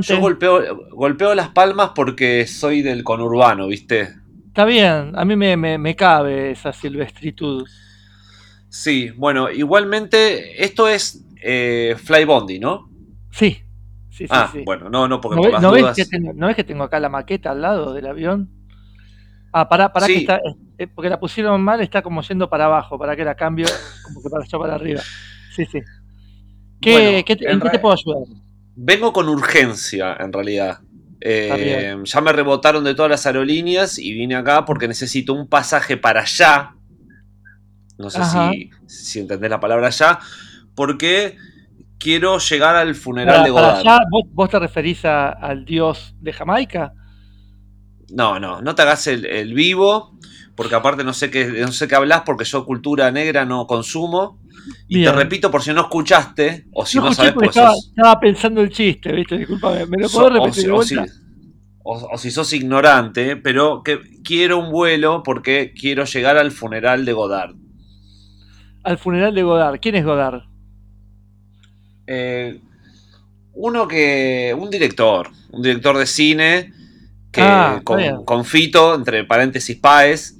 Yo golpeo, golpeo las palmas porque soy del conurbano, ¿viste? Está bien, a mí me, me, me cabe esa silvestritud. Sí, bueno, igualmente esto es eh, Fly Bondi, ¿no? Sí, sí, sí. ah, sí. bueno, no, no, porque ¿No, por ves, las no ves dudas- que tengo, ¿No ves que tengo acá la maqueta al lado del avión? Ah, pará, pará Sí. que está, eh, porque la pusieron mal, está como yendo para abajo, para que la cambio, como que para allá para arriba. Sí, sí. ¿Qué, Bueno, qué te- en ¿En qué te puedo ayudar? Vengo con urgencia, en realidad. Eh, ya me rebotaron de todas las aerolíneas y vine acá porque necesito un pasaje para allá. No sé si, si entendés la palabra allá. Porque quiero llegar al funeral Para, de para Godard. allá, ¿vos, vos te referís a- al dios de Jamaica? No, no, no te hagas el, el vivo. Porque aparte no sé qué, no sé qué hablas porque yo cultura negra no consumo. Y Bien. te repito por si no escuchaste o si no no, sabes pues estaba, sos- estaba pensando el chiste, ¿viste? Disculpame, ¿me lo So- podés o, repetir si, de o si- o- o si sos ignorante, pero que quiero un vuelo porque quiero llegar al funeral de Godard. Al funeral de Godard. ¿Quién es Godard? Eh, uno que. un director, un director de cine que Ah, con, con Fito, entre paréntesis Paes,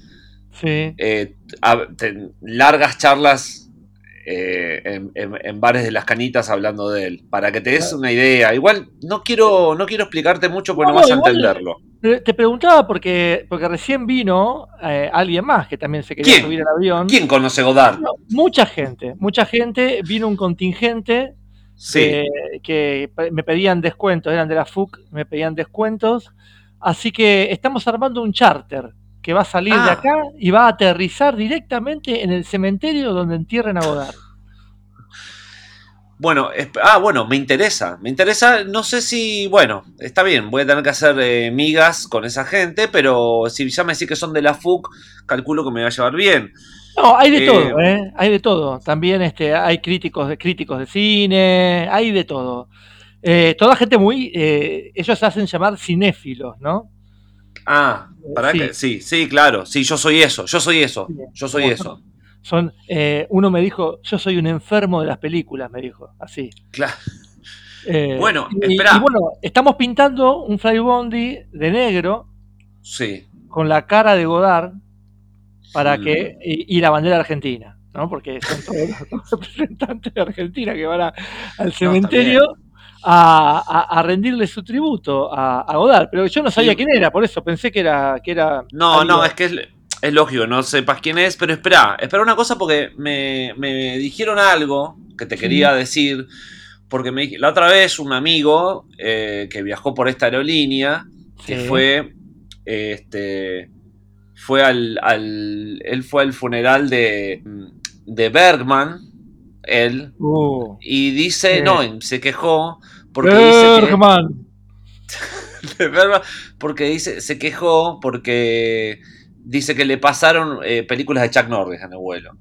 Sí. eh, a- te- largas charlas eh, en, en- en bares de las canitas hablando de él, para que te des una idea. Igual no quiero, no quiero explicarte mucho porque no, No, vas a entenderlo. Te preguntaba porque, porque recién vino eh, alguien más que también se quería ¿Quién? subir al avión. ¿Quién conoce Godard? No, mucha gente, mucha gente. Vino un contingente Sí. eh, que me pedían descuentos, eran de la FUC, me pedían descuentos. Así que estamos armando un charter que va a salir de Ah. acá y va a aterrizar directamente en el cementerio donde entierren a Godard. Bueno, ah, bueno, me interesa, me interesa, no sé si, bueno, está bien, voy a tener que hacer eh, migas con esa gente, pero si ya me decís que son de la FUC, calculo que me va a llevar bien. No, hay de Eh, todo, ¿eh? Hay de todo. También este, hay críticos de, críticos de cine, hay de todo. Eh, toda gente muy. eh, ellos se hacen llamar cinéfilos, ¿no? Ah, para Sí. que, sí, sí, claro, sí, yo soy eso, yo soy eso, yo soy como eso. Son, eh, uno me dijo, yo soy un enfermo de las películas, me dijo, así. Claro. Eh, Bueno, y, y bueno, estamos pintando un flybondi de negro Sí, con la cara de Godard para que y, y la bandera argentina, ¿no? Porque son todos los representantes de Argentina que van a- al cementerio a, a- a rendirle su tributo a, a Godard. Pero yo no sabía quién era, por eso pensé que era que era no, no, es que es, es lógico, no sepas quién es, pero espera, espera una cosa porque me, me dijeron algo que te Sí. quería decir, porque me, la otra vez un amigo eh, que viajó por esta aerolínea, que Sí. fue, este, fue al, al, él fue al funeral de, de Bergman, él, Uh, y dice, Sí. no, se quejó porque dice que... Porque dice, se quejó porque dice que le pasaron eh, películas de Chuck Norris en el vuelo.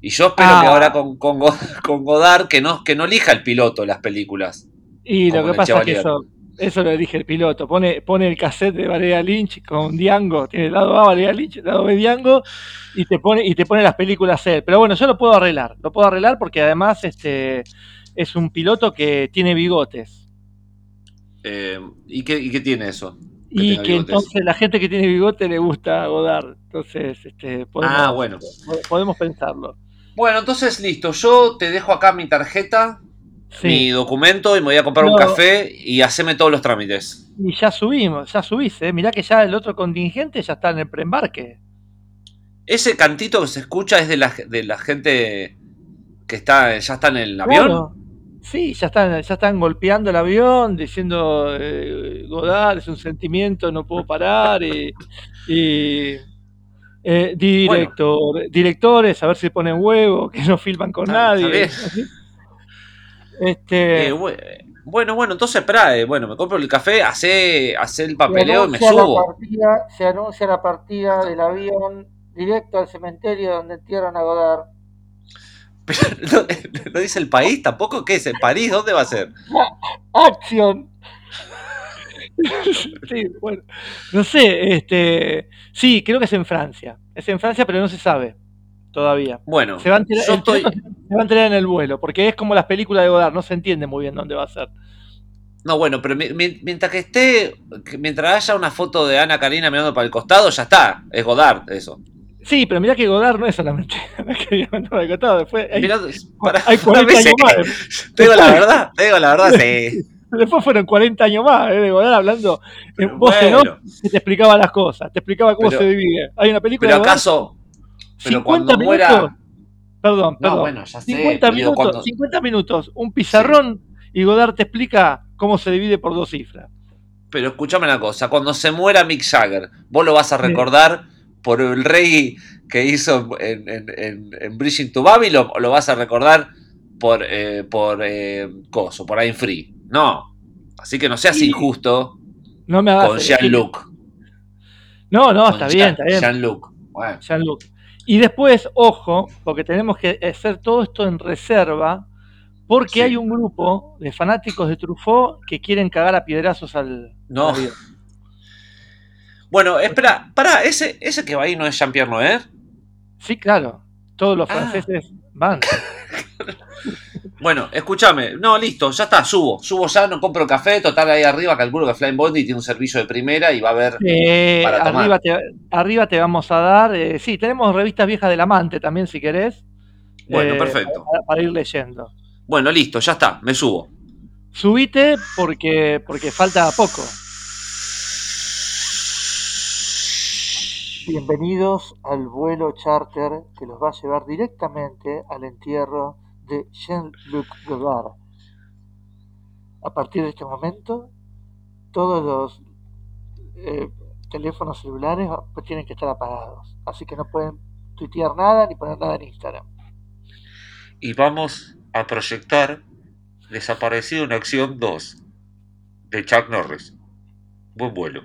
Y yo espero Ah. que ahora con, con, Go- con Godard que no, que no elija el piloto las películas. Y lo que pasa es que eso, eso lo dije el piloto. Pone, pone el cassette de Valeria Lynch con Diango, tiene el lado A Valeria Lynch, el lado B Diango, y te pone, y te pone las películas él. Pero bueno, yo lo puedo arreglar, lo puedo arreglar porque además este es un piloto que tiene bigotes. Eh, ¿y, qué, ¿Y qué tiene eso? Y que bigotes. entonces la gente que tiene bigote le gusta Godard. Entonces, este, podemos, Ah, bueno. podemos pensarlo. Bueno, entonces listo, yo te dejo acá mi tarjeta, Sí. mi documento y me voy a comprar un café y haceme todos los trámites. Y ya subimos, ya subís, ¿eh? Mirá que ya el otro contingente ya está en el preembarque. Ese cantito que se escucha es de la, de la gente que está, ya está en el avión. Claro. Sí, ya están, ya están golpeando el avión, diciendo eh, Godard es un sentimiento, no puedo parar. Y, y, eh, director, directores, a ver si ponen huevo, que no filman con Está- nadie. Este, Eh, bue- bueno, bueno, entonces espera, eh, bueno, me compro el café, hace, hace el papeleo y me subo. partida- se anuncia la partida del avión directo al cementerio donde entierran a Godard. Pero no, no dice el país tampoco, ¿qué es? ¿El París? ¿Dónde va a ser? ¡Acción! sí, bueno, no sé, este, sí, creo que es en Francia. Es en Francia, pero no se sabe. Todavía. Bueno, Se va, a enterar, yo el estoy. piloto se va a enterar en el vuelo, porque es como las películas de Godard, no se entiende muy bien dónde va a ser. No, bueno, pero mi- mi- mientras que esté. Mientras haya una foto de Ana Karina mirando para el costado, ya está. Es Godard, eso. Sí, pero mirá que Godard no es solamente Ana Karina mirando para el costado, después hay, Mirá, para- hay 40 sí, años más. Te digo la verdad, te digo la verdad, sí. Después fueron 40 años más eh, de Godard hablando en voz en off, que te explicaba las cosas, te explicaba cómo Pero- se divide. Hay una película pero de acaso. Pero 50 cuando minutos. muera. Perdón, No, perdón. bueno, ya sé. 50 pero digo, minutos, cuando- 50 minutos, un pizarrón y Godard te explica cómo se divide por dos cifras. Pero escúchame una cosa, cuando se muera Mick Jagger, vos lo vas a recordar por el rey que hizo en, en, en, en Bridging to Babylon o lo vas a recordar por, eh, por eh, Coso, por I'm Free. No. Así que no seas Sí. injusto No me hagas con. Jean-Luc. No, no, Con está Jean- bien, está bien. Jean-Luc. Bueno, Jean-Luc. Y después, ojo, porque tenemos que hacer todo esto en reserva, porque Sí. hay un grupo de fanáticos de Truffaut que quieren cagar a piedrazos al, No. al. Bueno, espera, pará, ese, ese que va ahí no es Jean-Pierre Noer. Sí, claro. Todos los Ah. franceses van. Bueno, escúchame, no, listo, ya está, subo, subo ya, no compro café, total ahí arriba, calculo que Flying Bondi tiene un servicio de primera y va a haber... Eh, Para tomar. arriba, te, arriba te vamos a dar. eh, sí, tenemos revistas viejas del amante también, si querés. Bueno, eh, perfecto. Para, para ir leyendo. Bueno, listo, ya está, me subo. Subite porque, porque falta poco. Bienvenidos al vuelo charter que los va a llevar directamente al entierro de Jean-Luc Godard. A partir de este momento, todos los eh, teléfonos celulares tienen que estar apagados. Así que no pueden tuitear nada ni poner nada en Instagram. Y vamos a proyectar Desaparecido en Acción 2 de Chuck Norris. Buen vuelo.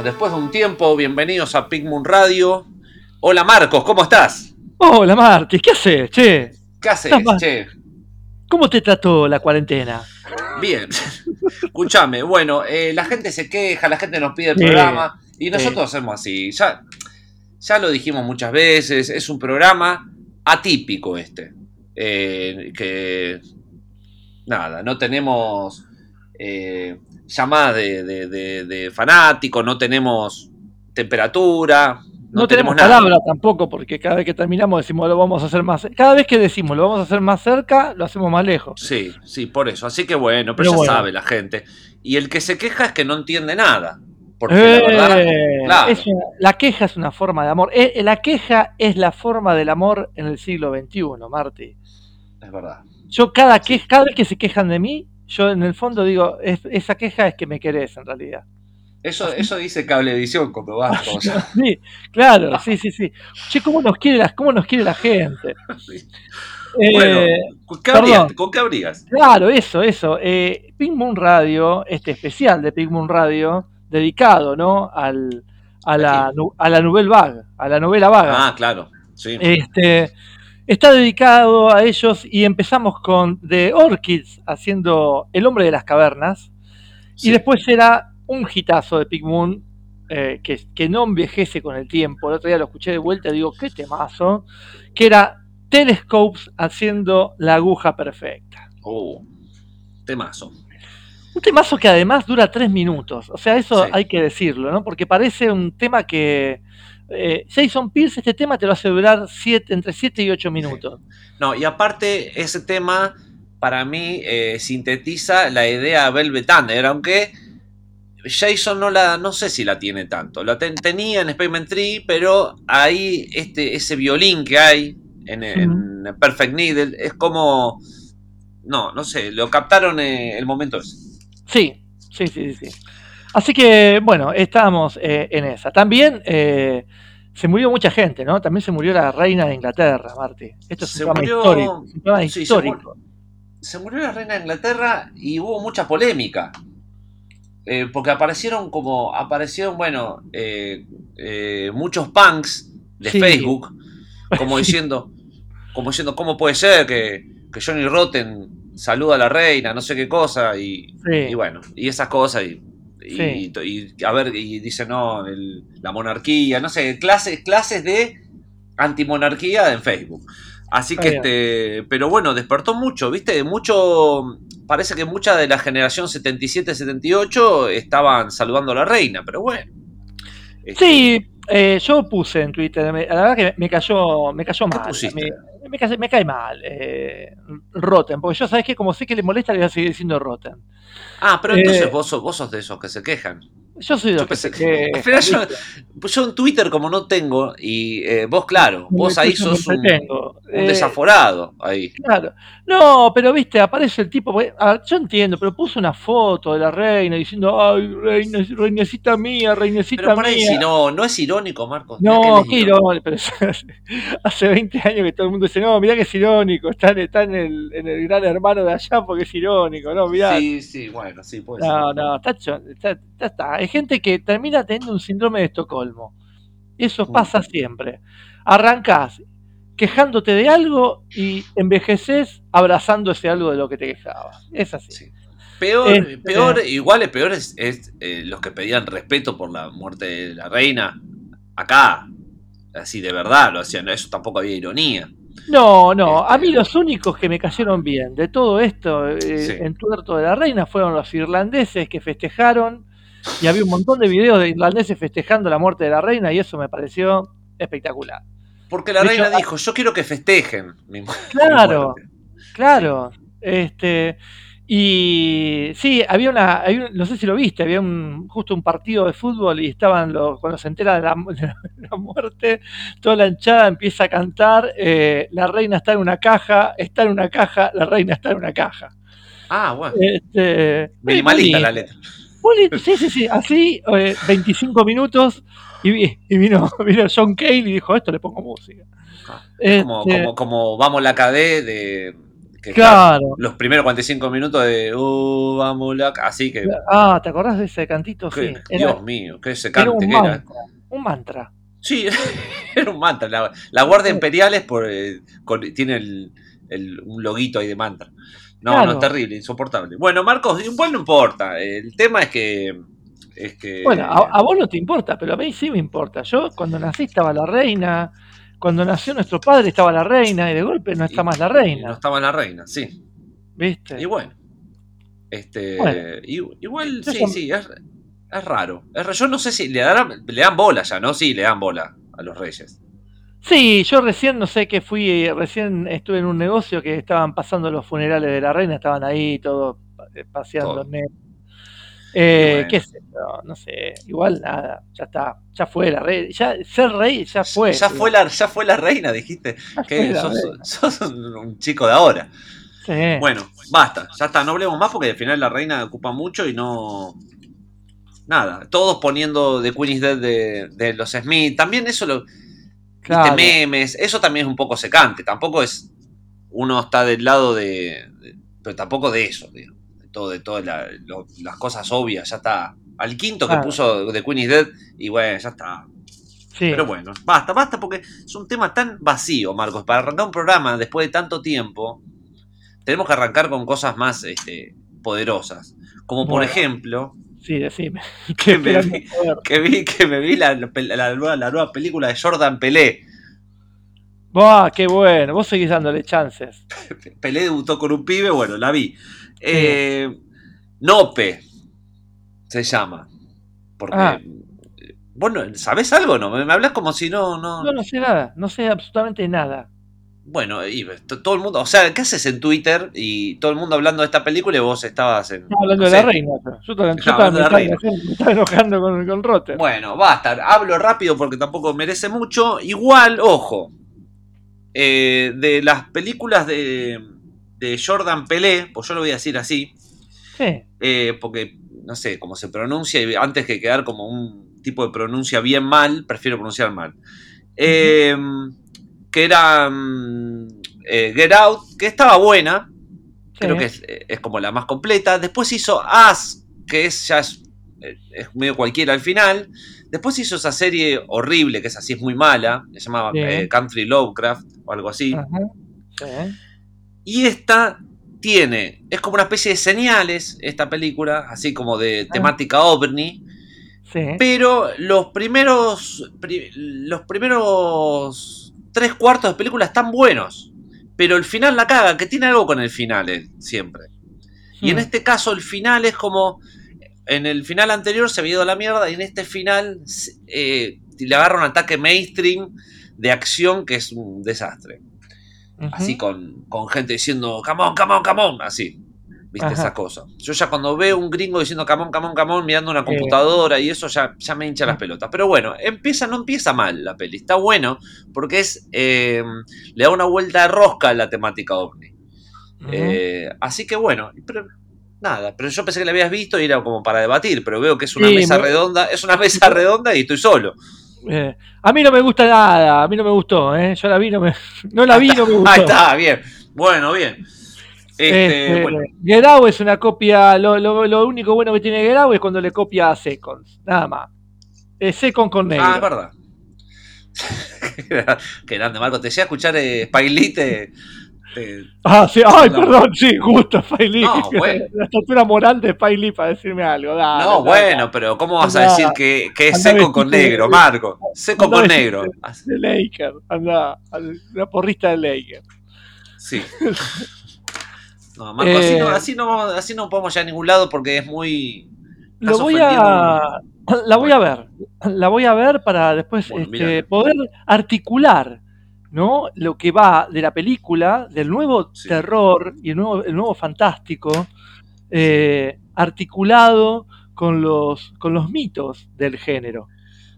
Bueno, después de un tiempo, bienvenidos a Pigmoon Radio. Hola Marcos, ¿cómo estás? Hola Martis, ¿qué haces? Che, ¿Qué haces, che? ¿cómo te trató la cuarentena? Bien. Escúchame, bueno, eh, la gente se queja, la gente nos pide el Sí, programa y nosotros hacemos así. Ya, ya lo dijimos muchas veces, es un programa atípico este. Eh, que nada, no tenemos eh, llamadas de, de, de- de fanáticos, no tenemos temperatura, no, No, tenemos, nada. palabra tampoco, porque cada vez que terminamos decimos lo vamos a hacer más. Cada vez que decimos lo vamos a hacer más cerca, lo hacemos más lejos. Sí, sí, por eso. Así que bueno, pero, Pero ya bueno. sabe la gente. Y el que se queja es que no entiende nada. Porque la verdad, Eh, claro. es una- la queja es una forma de amor. Eh, la queja es la forma del amor en el siglo XXI, Marti. es verdad. Yo cada, que, cada vez que se quejan de mí, yo en el fondo digo, es- esa queja es que me querés en realidad. Eso, eso dice Cablevisión cuando vas. ya- Sí, claro, sí, sí, sí. Che, ¿cómo nos quiere la, cómo nos quiere la gente? Eh, Bueno, ¿con qué, abrías? ¿con qué abrías? Claro, eso, eso. Eh, Pink Moon Radio, este especial de Pink Moon Radio, dedicado, ¿no? Al, a, la, a la Nouvelle Vague, a la novela vaga. Ah, claro. Sí. Este, está dedicado a ellos y empezamos con The Orchids haciendo El hombre de las cavernas. sí. Y después era un hitazo de Pink Moon eh, que, que no envejece con el tiempo. El otro día lo escuché de vuelta y digo, qué temazo. Que era Telescopes haciendo la aguja perfecta. Uh, temazo. Un temazo que además dura tres minutos. O sea, eso Sí. hay que decirlo, ¿no? Porque parece un tema que. Eh, Jason Pierce, este tema te lo hace durar siete, entre 7 y 8 minutos. No, y aparte, ese tema para mí eh, sintetiza la idea de Velvet Thunder, aunque Jason no la, no sé si la tiene tanto. La ten- tenía en Spaceman Tree, pero ahí este, ese violín que hay en, en Perfect Needle es como. No, no sé, lo captaron eh, el momento ese. Sí, sí, sí, sí. sí. Así que, bueno, estamos eh, en esa. También eh, se murió mucha gente, ¿no? También se murió la reina de Inglaterra, Marti. Esto es un Se murió- histórico. un sí, se murió la reina de Inglaterra y hubo mucha polémica. Eh, porque aparecieron como, aparecieron, bueno, eh, eh, muchos punks de Sí. Facebook, como diciendo, como diciendo, ¿cómo puede ser que, que Johnny Rotten saluda a la reina, no sé qué cosa, y, Sí. y bueno, y esas cosas, y- Sí. y a ver, y dice, no, el- la monarquía, no sé, clases, clases de antimonarquía en Facebook. Así que este, pero bueno, despertó mucho, ¿viste? Mucho, parece que mucha de la generación 77-78 estaban saludando a la reina, pero bueno. Este, Sí, eh, yo puse en Twitter, la verdad que me cayó, me cayó ¿Qué mal. pusiste? Me, me cae, me cae mal eh, Rotten, porque yo sabes que como sé que le molesta, le voy a seguir diciendo Rotten. Ah, pero entonces Eh, vos, sos, vos sos de esos que se quejan. Yo soy de Yo los que pensé se que- al final yo- Pues yo en Twitter como no tengo, y eh, vos claro, vos ahí sos un, un desaforado ahí. Claro. No, pero viste, aparece el tipo. porque, ver, yo entiendo, pero puso una foto de la reina diciendo, ay, reina, reinecita mía, reinecita Pero por ahí mía. si no, no es irónico, Marcos. No, qué es irónico. pero hace- hace 20 años que todo el mundo dice, no, mirá que es irónico, está, en- está en, el, en el gran hermano de allá porque es irónico, no, mirá. Sí, sí, bueno, sí, puede no, ser. no, está, cho- está, está- está. Hay gente que termina teniendo un síndrome de Estocolmo. Eso pasa siempre. Arrancás quejándote de algo y envejeces abrazando ese algo de lo que te quejabas. Es así. Sí. Peor, Este- peor, igual es peor es, es, eh, los que pedían respeto por la muerte de la reina. Acá, así de verdad lo hacían, eso tampoco había ironía. No, no, Este- a mí los únicos que me cayeron bien de todo esto eh, Sí. en tuerto de la reina fueron los irlandeses que festejaron y había un montón de videos de irlandeses festejando la muerte de la reina y eso me pareció espectacular. Porque la De reina hecho, dijo, yo quiero que festejen. mi Claro. mi muerte". Claro, este y sí, había una, había un- no sé si lo viste, había un justo un partido de fútbol y estaban los, cuando se entera de la, de la muerte, toda la hinchada empieza a cantar, eh, la reina está en una caja, está en una caja, la reina está en una caja. Ah, bueno. Este, Minimalista la letra. sí, sí, sí, así, eh, 25 minutos y, vi- y vino, vino John Cale y dijo, esto le pongo música. Ah, como, Este, como, como Vamos la KD de que está Claro. los primeros 45 minutos de Uh, vamos la... Así que, Ah, ¿te acordás de ese cantito? que- Sí. Era, Dios mío, que ese era cante un que era. mantra. Un mantra. Sí, era un mantra. La, la Guardia Imperial es por, eh, con- tiene el, el- un loguito ahí de mantra. No, Claro. no, terrible, insoportable. Bueno, Marcos, igual no importa. El tema es que. Es que Bueno, a, a vos no te importa, pero a mí sí me importa. Yo cuando nací estaba la reina, cuando nació nuestro padre estaba la reina y de golpe no está y- más la y No reina. estaba la reina, sí. ¿Viste? Y bueno. Este, Bueno. igual, sí, sí, es, es raro. Es yo no sé si le, darán, le dan bola ya, ¿no? Sí, le dan bola a los reyes. Sí, yo recién, no sé qué fui, recién estuve en un negocio que estaban pasando los funerales de la reina, estaban ahí todos eh, paseando. Todo. Eh, bueno. qué sé yo, no sé, igual nada, ya está, ya fue la reina, ya ser rey ya fue. ya, fue la, ya fue la reina, dijiste. Ya Que sos, reina. sos un, chico de ahora. Sí. Bueno, basta, ya está, no hablemos más porque al final la reina ocupa mucho y no. Nada, todos poniendo The Queen is Dead de, de los Smith. También eso lo. claro. Viste, memes, eso también es un poco secante. Tampoco es. Uno está del lado de. de- pero tampoco de eso, digo. De todo, de todas la- las cosas obvias, ya está. Al quinto que puso The Queen is Dead, y bueno, ya está. Sí. Pero bueno, basta, basta, porque es un tema tan vacío, Marcos. Para arrancar un programa después de tanto tiempo, tenemos que arrancar con cosas más este, poderosas. Como por Bueno. ejemplo, Sí, decime. Que me vi- que vi que me vi la, la, la nueva, la nueva película de Jordan Pelé. Buah, qué bueno, vos seguís dándole chances. Pelé debutó con un pibe, bueno, la vi. Eh, Nope se llama. Porque. Ah. Bueno, ¿sabés algo no? Me, hablas como si no, no. No, no sé nada, no sé absolutamente nada. Bueno, y todo el mundo. O sea, ¿qué haces en Twitter y todo el mundo hablando de esta película y vos estabas en. Estaba hablando no de la reina. yo. Yo, yo Estaba de la reina. me estaba enojando con, con Rotter. Bueno, basta. Hablo rápido porque tampoco merece mucho. Igual, ojo. eh, de las películas de, de Jordan Pelé, pues yo lo voy a decir así, Sí, eh, porque no sé cómo se pronuncia y antes que quedar como un tipo de pronuncia bien mal, prefiero pronunciar mal. Eh, que era mm, eh, Get Out, que estaba buena, creo que es, es como la más completa. Después hizo As, que es ya es, es medio cualquiera al final. Después hizo esa serie horrible, que es así, es muy mala, se llamaba Country Lovecraft o algo así. Sí. Y esta tiene, es como una especie de señales, esta película, así como de Ah. temática ovni, Sí. pero los primeros, pri- los primeros tres cuartos de película están buenos, pero el final la caga, que tiene algo con el final eh, siempre. Y en Hmm. este caso el final es como, en el final anterior se había ido a la mierda y en este final eh, le agarra un ataque mainstream de acción que es un desastre Así con, con gente diciendo on, come on, así. ¿Viste Ajá. esa cosa? Yo ya cuando veo un gringo diciendo on, come on, mirando una computadora y eso ya, ya me hincha las pelotas. Pero bueno, empieza, no empieza mal la peli. Está bueno porque es eh, le da una vuelta de rosca a la temática ovni. Eh, así que bueno, pero nada, pero yo pensé que la habías visto y era como para debatir, pero veo que es una Sí, mesa me- redonda, es una mesa redonda y estoy solo. Eh, a mí no me gusta nada, a mí no me gustó, ¿eh? Yo la vi, no me, no la vi, no me gustó. Ahí está, bien. Bueno, bien. Este, Este, bueno, Get Out es una copia, lo, lo- lo único bueno que tiene Get Out es cuando le copia a Seconds, nada más. Es Second con negro. Ah, es verdad. Qué grande, Marco. Te decía escuchar eh, Lee, te- Ah, sí, ay, perdón, sí, justo Spike Lee. No, bueno. La estatura moral de Lee para decirme algo. dale, No, dale, bueno, pero ¿cómo vas a decir que, que es seco con negro, Marco? Seco con negro. De Laker, anda, una porrista de Laker. Sí. No, Marco, así, no, Eh. así, no, así no podemos llegar a ningún lado porque es muy. Lo voy a. La voy a ver. La voy a ver para después Bueno, este, poder articular ¿no? lo que va de la película, del nuevo Sí. terror y el nuevo, el nuevo fantástico, eh, articulado con los, con los mitos del género.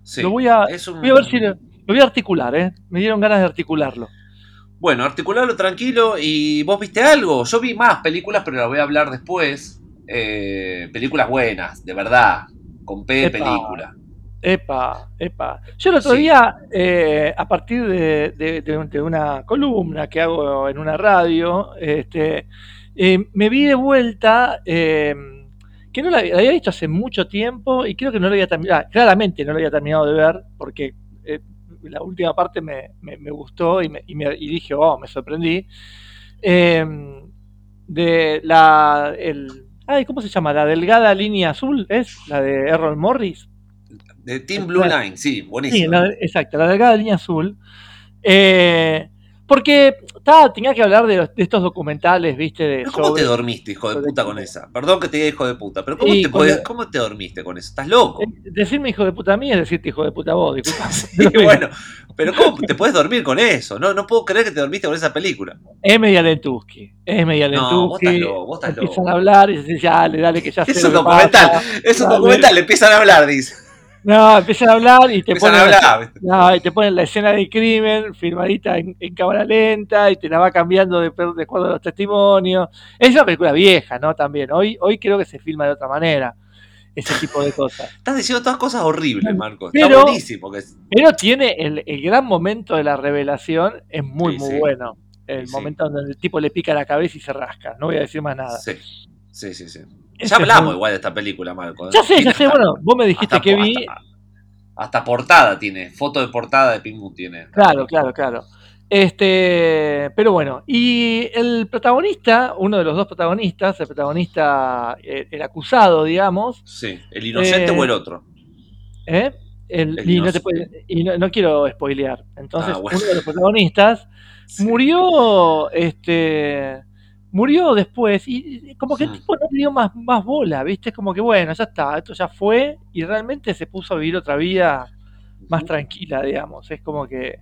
Sí, Lo voy a, un- voy a ver si lo, lo voy a articular, ¿eh? Me dieron ganas de articularlo. Bueno, articularlo tranquilo. ¿Y vos viste algo? Yo vi más películas, pero las voy a hablar después. Eh, películas buenas, de verdad. Con P de película. Epa, epa. Yo el otro Sí. día, eh, a partir de, de- de- de una columna que hago en una radio, este, eh, me vi de vuelta, eh, que no la, había la había visto hace mucho tiempo y creo que no lo había terminado, claramente no lo había terminado de ver, porque eh, la última parte me, me- me gustó y, me, y me- y dije, oh, me sorprendí. Eh, de la, el, ay, ¿cómo se llama? La delgada línea azul, ¿es? La de Errol Morris. De Team Blue Line, sí, Sí, buenísimo. la- exacto, la delgada línea azul. Eh, porque ta, tenía que hablar de, los- de estos documentales, viste, de ¿Cómo sobre- te dormiste, hijo de puta, con esa? Perdón que te diga hijo de puta, pero ¿cómo, Sí, te, podés- ¿cómo te dormiste con eso? ¿Estás loco? Eh, Decirme hijo de puta a mí es decirte hijo de puta a vos, disculpa. Sí, bueno, pero ¿cómo te puedes dormir con eso? No, no puedo creer que te dormiste con esa película. Es media lentuski, es media No, vos estás loco, vos estás Empiezan a hablar y dicen, dale, dale, que ya sé Es un documental, pasa. es un Dale. documental, le empiezan a hablar, dice. No, empiezan a hablar y te Empiezan ponen, a hablar. ¿viste? no, y te ponen la escena del crimen filmadita en, en cámara lenta y te la va cambiando de, de acuerdo a los testimonios. Es una película vieja, ¿no? También. Hoy, hoy creo que se filma de otra manera ese tipo de cosas. Estás diciendo todas cosas horribles, Marco. Está Pero- buenísimo. Que es- Pero tiene el, el gran momento de la revelación, es muy, Sí, muy sí. bueno. El sí. momento donde el tipo le pica la cabeza y se rasca. No voy a decir más nada. Sí, sí, sí. sí. Ya hablamos muy- igual de esta película, Marco. ¿eh? Ya sé, ya sé. Bueno, vos me dijiste hasta que vi. Hasta, hasta portada tiene, foto de portada de Pink tiene. Claro, claro, claro. Este, pero bueno, y el protagonista, uno de los dos protagonistas, el protagonista, eh, el acusado, digamos, Sí, el inocente Eh, o el otro. ¿eh? El- El y no, te inocente. puede- y no- no quiero spoilear. Entonces, Ah, bueno. uno de los protagonistas Sí. murió, este, murió después y como que el tipo no dio más, más bola, ¿viste? Es como que bueno, ya está, esto ya fue y realmente se puso a vivir otra vida más tranquila, digamos. Es como que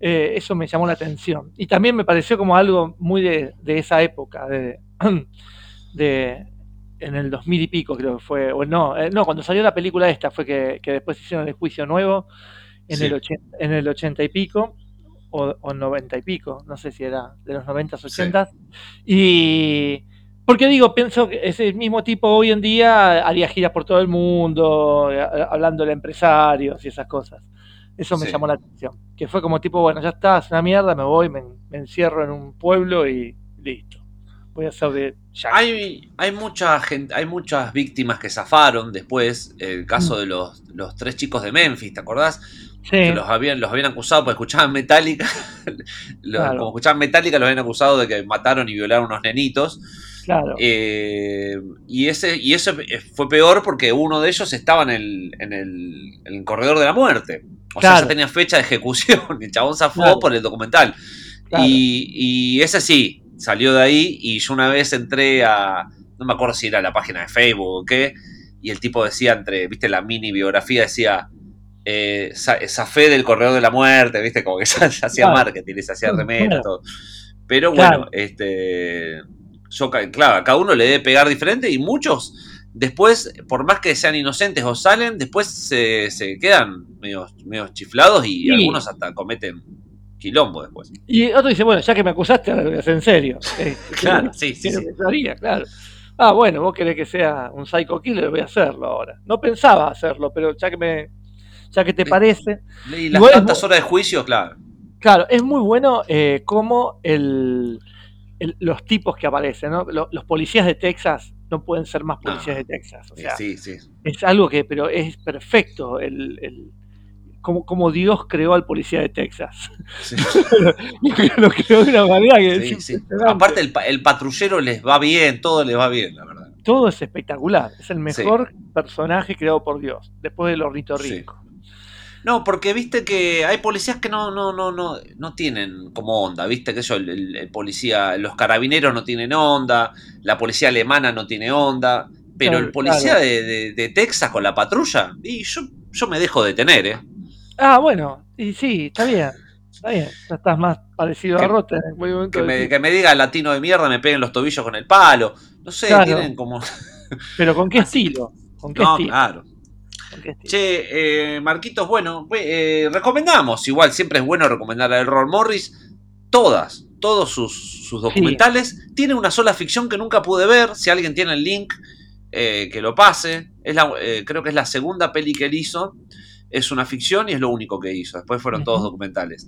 eh, eso me llamó la atención. Y también me pareció como algo muy de, de esa época, de, de en el 2000 y pico creo que fue, o no, eh, no, cuando salió la película esta fue que, que después hicieron el juicio nuevo en, Sí. el, 80, en el 80 y pico, o, 90 y pico, no sé si era de los 90, 80. Y porque digo, pienso que ese mismo tipo hoy en día haría giras por todo el mundo, eh, hablando de empresarios y esas cosas. Eso me Sí. llamó la atención. Que fue como tipo, bueno, ya está, es una mierda, me voy, me, me encierro en un pueblo y listo. Voy a hacer de. Hay, hay mucha gente, hay muchas víctimas que zafaron después. El caso de los, los tres chicos de Memphis, ¿te acordás? Sí, Que los habían, los habían acusado porque escuchaban Metallica. Claro. Como escuchaban Metallica, los habían acusado de que mataron y violaron unos nenitos. claro. Eh, y ese y eso fue peor porque uno de ellos estaba en el, en el, en el corredor de la muerte. O sea, ya tenía fecha de ejecución. El chabón zafó Claro. por el documental. Claro. Y, y ese sí, salió de ahí. Y yo una vez entré a. No me acuerdo si era la página de Facebook o qué. Y el tipo decía, entre, viste, la mini biografía decía. Eh, za- zafé del corredor de la muerte, viste, como que ya hacía Claro. marketing, se hacía remera, Claro. todo. Pero Claro. bueno, este. Yo, claro, a cada uno le debe pegar diferente y muchos después, por más que sean inocentes o salen, después se, se quedan medio, medio chiflados y Sí. algunos hasta cometen quilombo después. Y otro dice, bueno, ya que me acusaste, ahora lo voy a hacer en serio. Eh, Claro, sí, sí, claro. Ah, bueno, vos querés que sea un psycho killer, voy a hacerlo ahora. No pensaba hacerlo, pero ya que me, ya que te parece, Y las Igual tantas horas de juicio, claro. claro, es muy bueno eh, cómo el, el- los tipos que aparecen, ¿no? Los, los policías de Texas no pueden ser más policías No. de Texas. O sea, sí, sí. es algo que, pero es perfecto el, el- como, como Dios creó al policía de Texas. sí. lo creó de una manera que Sí, es sí. impresionante. Aparte, el, el patrullero les va bien, todo les va bien, la verdad. todo es espectacular. Es el mejor personaje creado por Dios, después del ornitorrinco. No, porque viste que hay policías que no, no, no, no, no tienen como onda, viste que eso, el, el- el policía, los carabineros no tienen onda, la policía alemana no tiene onda, pero Claro, el policía claro. de, de- de Texas con la patrulla, y yo, yo me dejo detener, ¿eh? Ah, bueno, y sí, está bien. Está bien, ya estás más parecido Que- a Rota en momento. Que me, que me diga latino de mierda, me peguen los tobillos con el palo, no sé, Claro. tienen como... Pero ¿con qué estilo? ¿Con qué No, estilo? claro. Che, eh, Marquitos, bueno, eh, recomendamos, igual siempre es bueno recomendar a Errol Morris, todas, todos sus, sus documentales. Tiene una sola ficción que nunca pude ver, si alguien tiene el link, eh, que lo pase. Es la- eh, creo que es la segunda peli que él hizo. Es una ficción y es lo único que hizo. Después fueron todos documentales.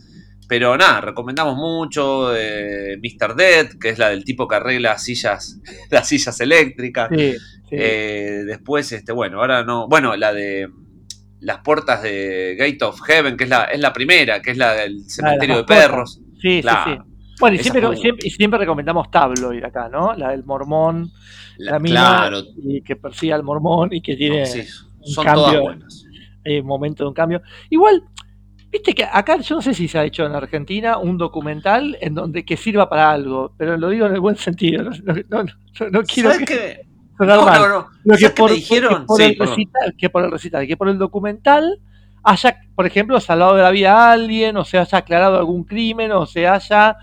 Pero nada, recomendamos mucho eh, Mr. Dead, que es la del tipo que arregla sillas, las sillas eléctricas. Sí, sí. Eh, después, este, bueno, ahora no. Bueno, la de las puertas de Gate of Heaven, que es la, es la primera, que es la del cementerio de perros. sí, sí, sí. Bueno, y siempre, siempre, y siempre recomendamos Tabloid acá, ¿no? La del mormón, La- la mina claro, y que persigue al mormón y que tiene sí, son cambio. todas buenas. Eh, momento de un cambio. Igual, viste que acá yo no sé si se ha hecho en Argentina un documental en donde que sirva para algo, pero lo digo en el buen sentido. No, no- no- no quiero ¿Sabes que No, no, no. Lo que ¿Sabes qué por, me dijeron? que por Sí, el recital, que por el recital, que por el documental haya, por ejemplo, salvado de la vida a alguien, o se haya aclarado algún crimen, o se haya,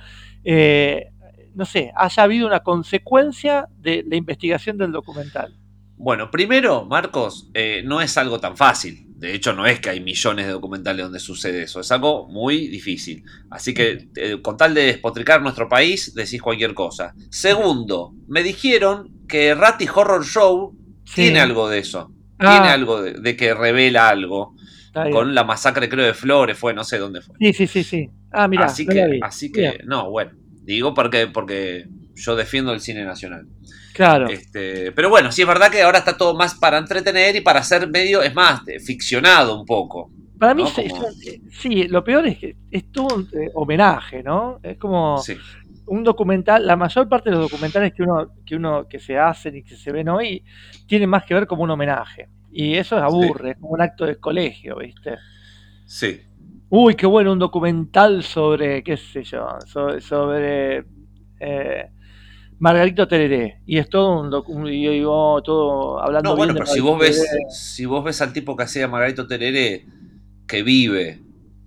eh, no sé, haya habido una consecuencia de la investigación del documental. Bueno, primero, Marcos, eh, no es algo tan fácil. De hecho, no es que hay millones de documentales donde sucede eso. Es algo muy difícil. Así que, eh, con tal de despotricar nuestro país, decís cualquier cosa. Segundo, me dijeron que Ratty Horror Show Sí. tiene algo de eso. Ah, Tiene algo de, de que revela algo. Con la masacre, creo, de Flores, fue, no sé dónde fue. Sí, sí, sí, sí. Ah, mira, así que, así que, no, bueno. Digo porque, porque yo defiendo el cine nacional. Claro. Este, pero bueno, sí es verdad que ahora está todo más para entretener y para ser medio, es más, eh, ficcionado un poco. Para mí, ¿no? se- Como- se- sí, lo peor es que es todo un eh, homenaje, ¿no? Es como Sí, un documental, la mayor parte de los documentales que uno, que uno que se hacen y que se ven hoy tienen más que ver como un homenaje. Y eso aburre, es como un acto de colegio, ¿viste? sí. Uy, qué bueno un documental sobre, qué sé yo, sobre, sobre eh, Margarito Tereré. Y es todo un docu- y digo, todo hablando No, bueno, bien de pero si vos ves, Tereré. si vos ves al tipo que hacía Margarito Tereré, que vive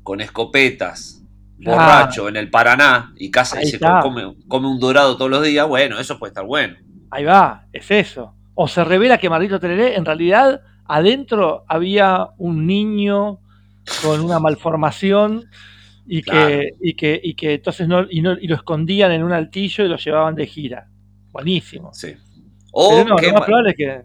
con escopetas, Claro. borracho en el Paraná y casa y se come, come un dorado todos los días, bueno, eso puede estar bueno. Ahí va, es eso. O se revela que Margarito Tereré, en realidad, adentro había un niño con una malformación y que, Claro. y que, y que entonces no, y, no- y lo escondían en un altillo y lo llevaban de gira. Buenísimo. Sí. O Pero no, que lo más probable es que,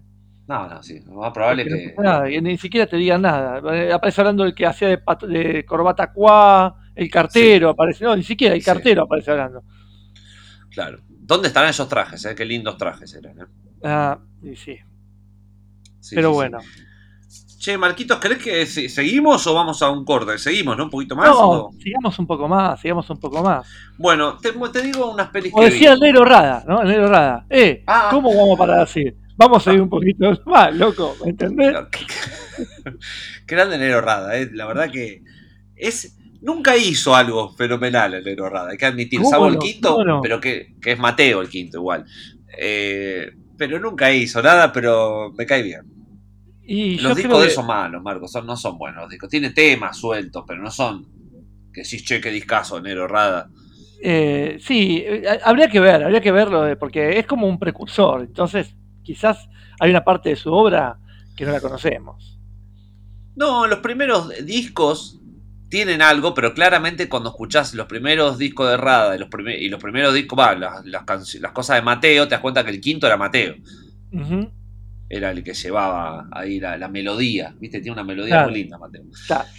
No, no, sí, lo más probable que no que. pase nada, que ni siquiera te digan nada. Eh, Aparece hablando del que hacía de, de corbata cuá, el cartero aparece, no, ni siquiera el Sí. cartero aparece hablando. Claro. ¿Dónde estarán esos trajes? eh? Qué lindos trajes eran. eh? Ah, y sí, Sí, pero sí, sí. bueno. Che, Marquitos, ¿crees que se- seguimos o vamos a un corte? Seguimos, ¿no? Un poquito más. No, o- sigamos un poco más, sigamos un poco más. Bueno, te, te digo unas pelis Como decía el negro Rada, ¿no? El negro Rada. Eh, Ah. ¿cómo vamos a parar así? Vamos a ir un poquito más, loco, ¿me entendés? Grande Nero Rada, eh. la verdad que es nunca hizo algo fenomenal el Nero Rada, hay que admitir, ¿Cómo salvo el no? quinto, ¿Cómo no? pero que, que es Mateo el quinto igual. Eh, pero nunca hizo nada, pero me cae bien. Y Los discos de que, son malos, Marcos, son, no son buenos los discos. Tiene temas sueltos, pero no son que sí, che, qué discazo, Nero Rada. eh, sí, eh, habría que ver, habría que verlo, eh, porque es como un precursor. Entonces, quizás hay una parte de su obra que no la conocemos. No, los primeros discos tienen algo, pero claramente cuando escuchás los primeros discos de Rada y los, primer- y los primeros discos, va, las, las, canci- las cosas de Mateo, te das cuenta que el quinto era Mateo. Era el que llevaba ahí la, la melodía, ¿viste? Tiene una melodía Claro. muy linda, Mateo.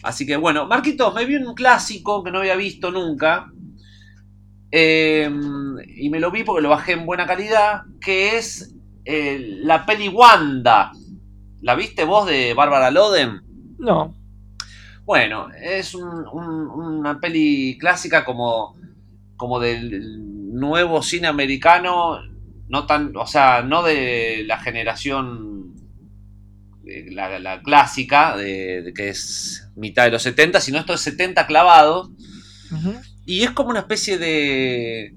Así que bueno, Marquitos, me vi un clásico que no había visto nunca. eh, y me lo vi porque lo bajé en buena calidad, que es eh, la peli Wanda. ¿La viste vos de Bárbara Loden? No, Bueno, es un- un- una peli clásica como, como del nuevo cine americano, no tan, o sea, no de la generación eh, la, la clásica, de, de que es mitad de los 70, sino esto es 70 clavados. Y es como una especie de.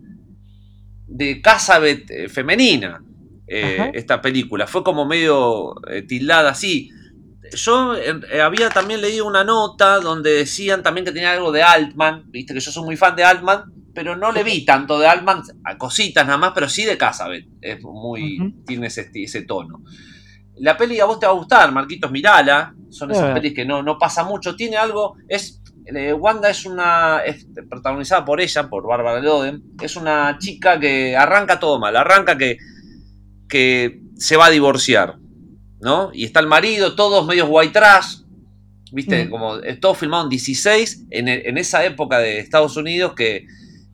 de casa eh, femenina. eh, esta película. Fue como medio eh, tildada así. Yo eh, había también leído una nota donde decían también que tenía algo de Altman. Viste que yo soy muy fan de Altman. Pero no le vi tanto de Altman, a cositas nada más, pero sí de Casabet. Es muy. Tiene ese, tono. La peli a vos te va a gustar, Marquitos, mirala. Son esas Eh. pelis que no, no pasa mucho. Tiene algo. Es eh, Wanda es una. es protagonizada por ella, por Bárbara Loden. Es una chica que arranca todo mal. Arranca que, que se va a divorciar. ¿no? Y está el marido, todos medios white trash, ¿viste? Mm. Como todo filmado en 16, en, e- en esa época de Estados Unidos que,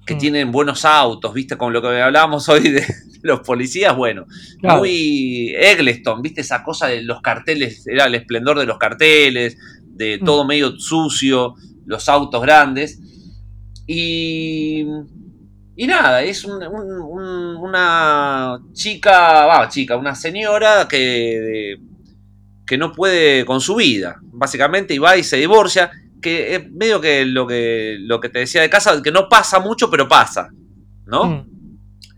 que Mm. tienen buenos autos, ¿viste? Con lo que hablábamos hoy de los policías, bueno, Claro. muy Eggleston, ¿viste? Esa cosa de los carteles, era el esplendor de los carteles, de Mm. todo medio sucio, los autos grandes. Y, y nada, es un- un- un- una chica, va, chica, una señora que, que no puede con su vida, básicamente, y va y se divorcia, que es medio que lo que, lo que te decía de casa, que no pasa mucho, pero pasa, ¿no? Mm.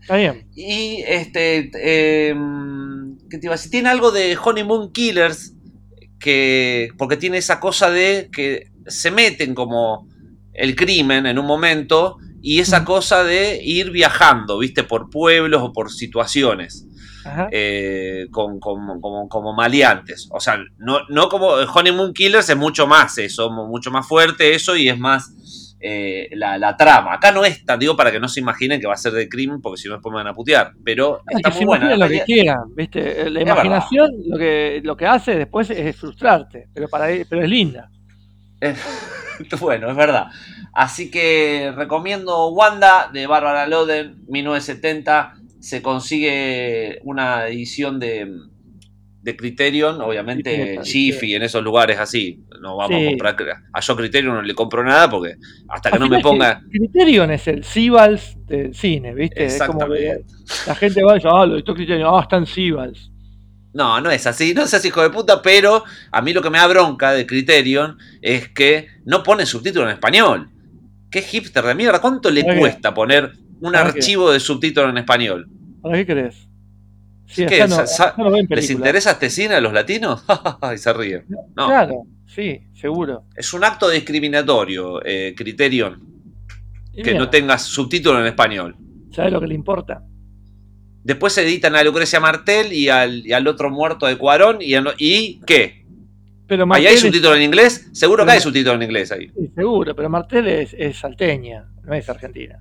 Está bien. Y este. eh, ¿Qué te iba a decir? Tiene algo de Honeymoon Killers. Que. Porque tiene esa cosa de que se meten como el crimen en un momento. Y esa Mm. cosa de ir viajando, ¿viste? Por pueblos o por situaciones. Eh, con, como, como, como maleantes. O sea, no, no como Honeymoon Killers es mucho más eso, mucho más fuerte eso y es más eh, la, la trama. Acá no es tan, digo, para que no se imaginen que va a ser de crimen, porque si no después me van a putear. Pero Es está que muy buena. La lo que pelea- quieran, ¿viste? La Es imaginación lo que, lo que hace después es frustrarte, pero, para, pero es linda. bueno, es verdad. Así que recomiendo Wanda de Bárbara Loden, 1970. Se consigue una edición de, de Criterion, obviamente Jiffy en esos lugares así. No vamos Sí. a comprar. A yo Criterion no le compro nada porque hasta que Al no me ponga. Criterion es el Sibals del cine, ¿viste? Es como que Exactamente. la gente va y dice, ah, lo dictó Criterion, ah, está en Sibals. No, no es así, no seas hijo de puta, pero a mí lo que me da bronca de Criterion es que no pone subtítulo en español. Qué hipster de mierda, ¿cuánto le cuesta poner un archivo de subtítulo en español? ¿Para qué crees? ¿Les interesa este cine a los latinos? y se ríen. No, Claro, sí, seguro. es un acto discriminatorio, eh, Criterion, que mira, no tengas subtítulo en español. ¿Sabes lo que le importa? Después se editan a Lucrecia Martel y al, y al otro muerto de Cuarón. ¿Y, a- ¿y qué? Pero ¿Ahí hay es- subtítulo en inglés? Seguro que hay subtítulo en inglés ahí. sí, seguro, pero Martel es, es salteña, no es argentina.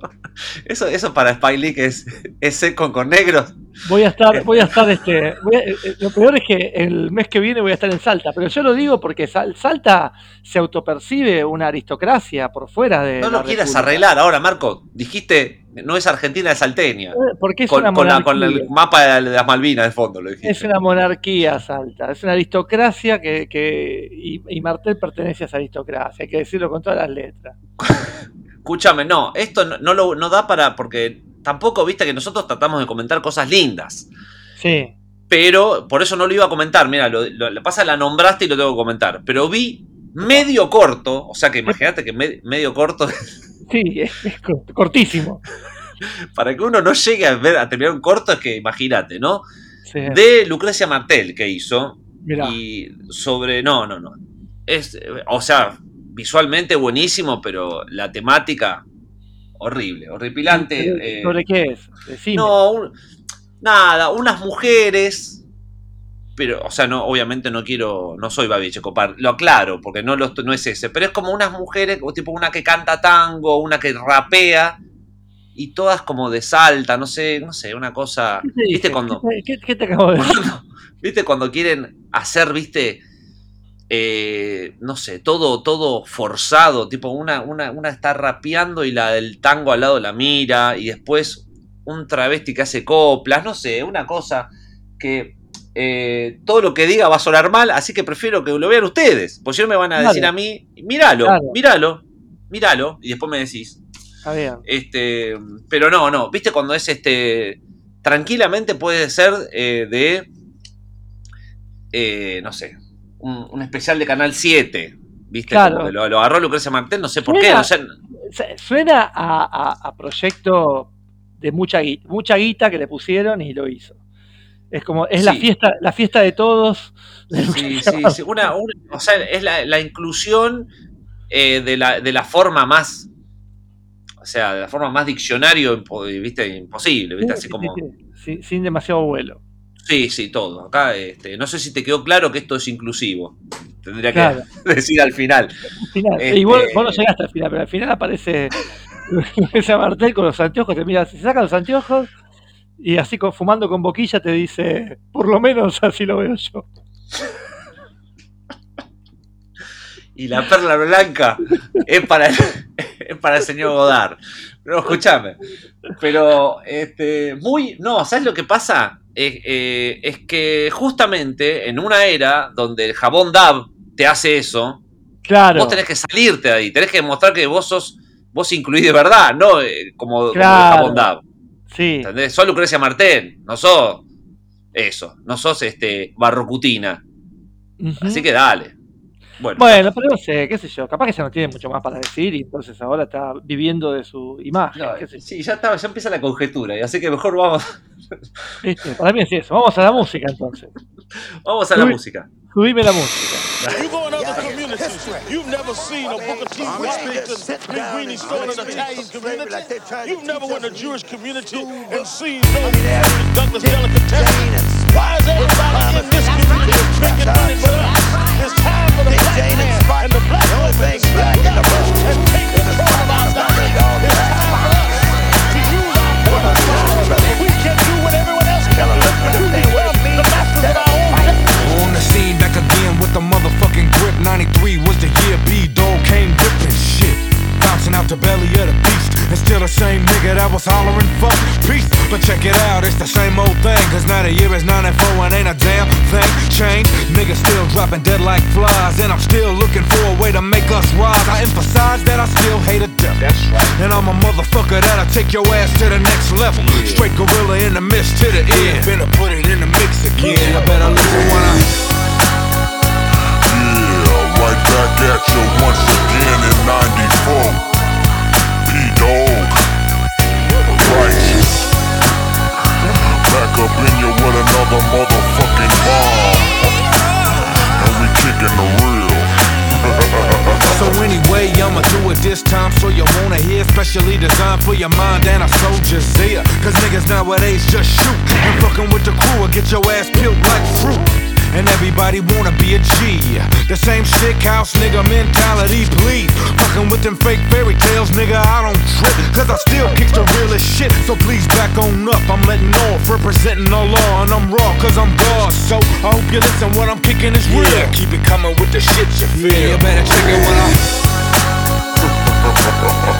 Eso, eso para Spike Lee es, es seco con negros. Voy a estar, voy a estar, este, voy a- eh, eh, lo peor es que el mes que viene voy a estar en Salta, pero yo lo digo porque Sal- Salta se autopercibe una aristocracia por fuera de. No lo quieras República. arreglar. Ahora, Marco, dijiste, no es Argentina, es Salteña. Eh, Porque es Con, una con la- con el mapa de las Malvinas de fondo, lo dijiste. Es una monarquía Salta, es una aristocracia que, que y, y Martel pertenece a esa aristocracia, hay que decirlo con todas las letras. Escúchame, no, esto no, no lo, no da para. Porque tampoco, viste, que nosotros tratamos de comentar cosas lindas. Sí, Pero por eso no lo iba a comentar. Mira, lo, lo- lo pasa, la nombraste y lo tengo que comentar. Pero vi medio corto, o sea que imagínate que me- medio corto, sí, es, es cort- cortísimo. para que uno no llegue a ver a terminar un corto, es que imagínate, ¿no? Sí, De Lucrecia Martel que hizo. mirá. Y sobre. No, no, no. Es, o sea, visualmente buenísimo, pero la temática. Horrible, horripilante. ¿Sobre, eh, sobre qué es? No, un- nada, unas mujeres. Pero, o sea, no, obviamente no quiero. No soy Babi Checopar, lo aclaro, porque no, lo, no es ese. Pero es como unas mujeres, tipo una que canta tango, una que rapea. Y todas como de salta, no sé, no sé, una cosa. ¿Qué te ¿Viste cuando.? ¿Qué, qué- qué te acabo de decir? cuando- ¿Viste cuando quieren hacer, viste, eh, no sé, todo, todo forzado? Tipo, una, una, una está rapeando y la del tango al lado la mira, y después un travesti que hace coplas, no sé, una cosa que eh, todo lo que diga va a sonar mal, así que prefiero que lo vean ustedes, pues si no me van a Claro. decir a mí, míralo, Claro. míralo, míralo, y después me decís. Este, pero no, no, viste cuando es este. Tranquilamente puede ser eh, de. eh, no sé. Un, un especial de Canal 7. ¿Viste? Claro. Como lo, lo agarró Lucrecia Martel, no sé por Suena- qué. Suena a, a- a proyecto de mucha guita, mucha guita que le pusieron y lo hizo. Es como, es la fiesta, la fiesta de todos. sí, sí, sí, una- una- o sea, es la, la inclusión eh, de, la, de la forma más. O sea, de la forma más diccionario, ¿viste? Imposible, ¿viste? Así Sí, como. sí, sin demasiado vuelo. Sí, sí, todo. Acá, este, no sé si te quedó claro que esto es inclusivo. Tendría que decir al final. Al final, Este- Y vos, no llegaste al final, pero al final aparece ese Martel con los anteojos, te mira, se saca los anteojos Y así con, fumando con boquilla te dice, por lo menos así lo veo yo. Y la perla blanca es para, es para el señor Godard. Pero escúchame. Pero, este, muy. No, ¿sabes lo que pasa? Eh, eh, es que justamente en una era donde el jabón Dab te hace eso, Claro. vos tenés que salirte de ahí, tenés que demostrar que vos sos. Vos incluís de verdad, no Eh, como, el jabón Dab. Sí. ¿Entendés? Sos Lucrecia Martel, no sos eso, no sos este Barrocutina. Así que dale. Bueno, Bueno, pero no sé, qué sé yo. Capaz que ya no tiene mucho más para decir y entonces ahora está viviendo de su imagen. no, qué sé yo. sí, ya, está, ya empieza la conjetura, y así que mejor vamos, ¿Viste? Para mí es eso. Vamos a la música entonces. vamos a la Uy. música. Subime la música. You go in other communities, you've never seen a Booker T. Washington, Big Greenie store in an Italian community. You've never went to a Jewish community and seen no Douglas delicatessen. Why is everybody in this community making money but us? The only thing black in the world on the scene back again with the motherfucking grip. 93 was the year B-Dog came dripping shit. Bouncing out the belly of the beast. And still the same nigga that was hollering fuck peace. But check it out, it's the same old thing. Cause now the year is 94 and ain't a damn thing changed. Niggas still dropping dead like flies. And I'm still looking for a way to make us rise. I emphasize that I still hate a death. That's right. And I'm a motherfucker that'll take your ass to the next level. Straight gorilla in the mist to the end. Finna put it in the mix again. I better listen when I. Yeah, right back at you once again in 94. Up in you with another motherfucking bomb. And we kicking the real. So anyway, I'ma do it this time so you wanna hear Specially designed for your mind and a soldier's ear Cause niggas nowadays just shoot And fucking with the crew will get your ass peeled like fruit and everybody wanna be a G. The same sick house nigga mentality, please. Fucking with them fake fairy tales, nigga, I don't trip. Cause I still kick the realest shit. So please back on up, I'm letting off Representing the law. And I'm raw cause I'm God So I hope you listen, what I'm kicking is real. Keep it coming with the shit you feel. Yeah, you better check it when I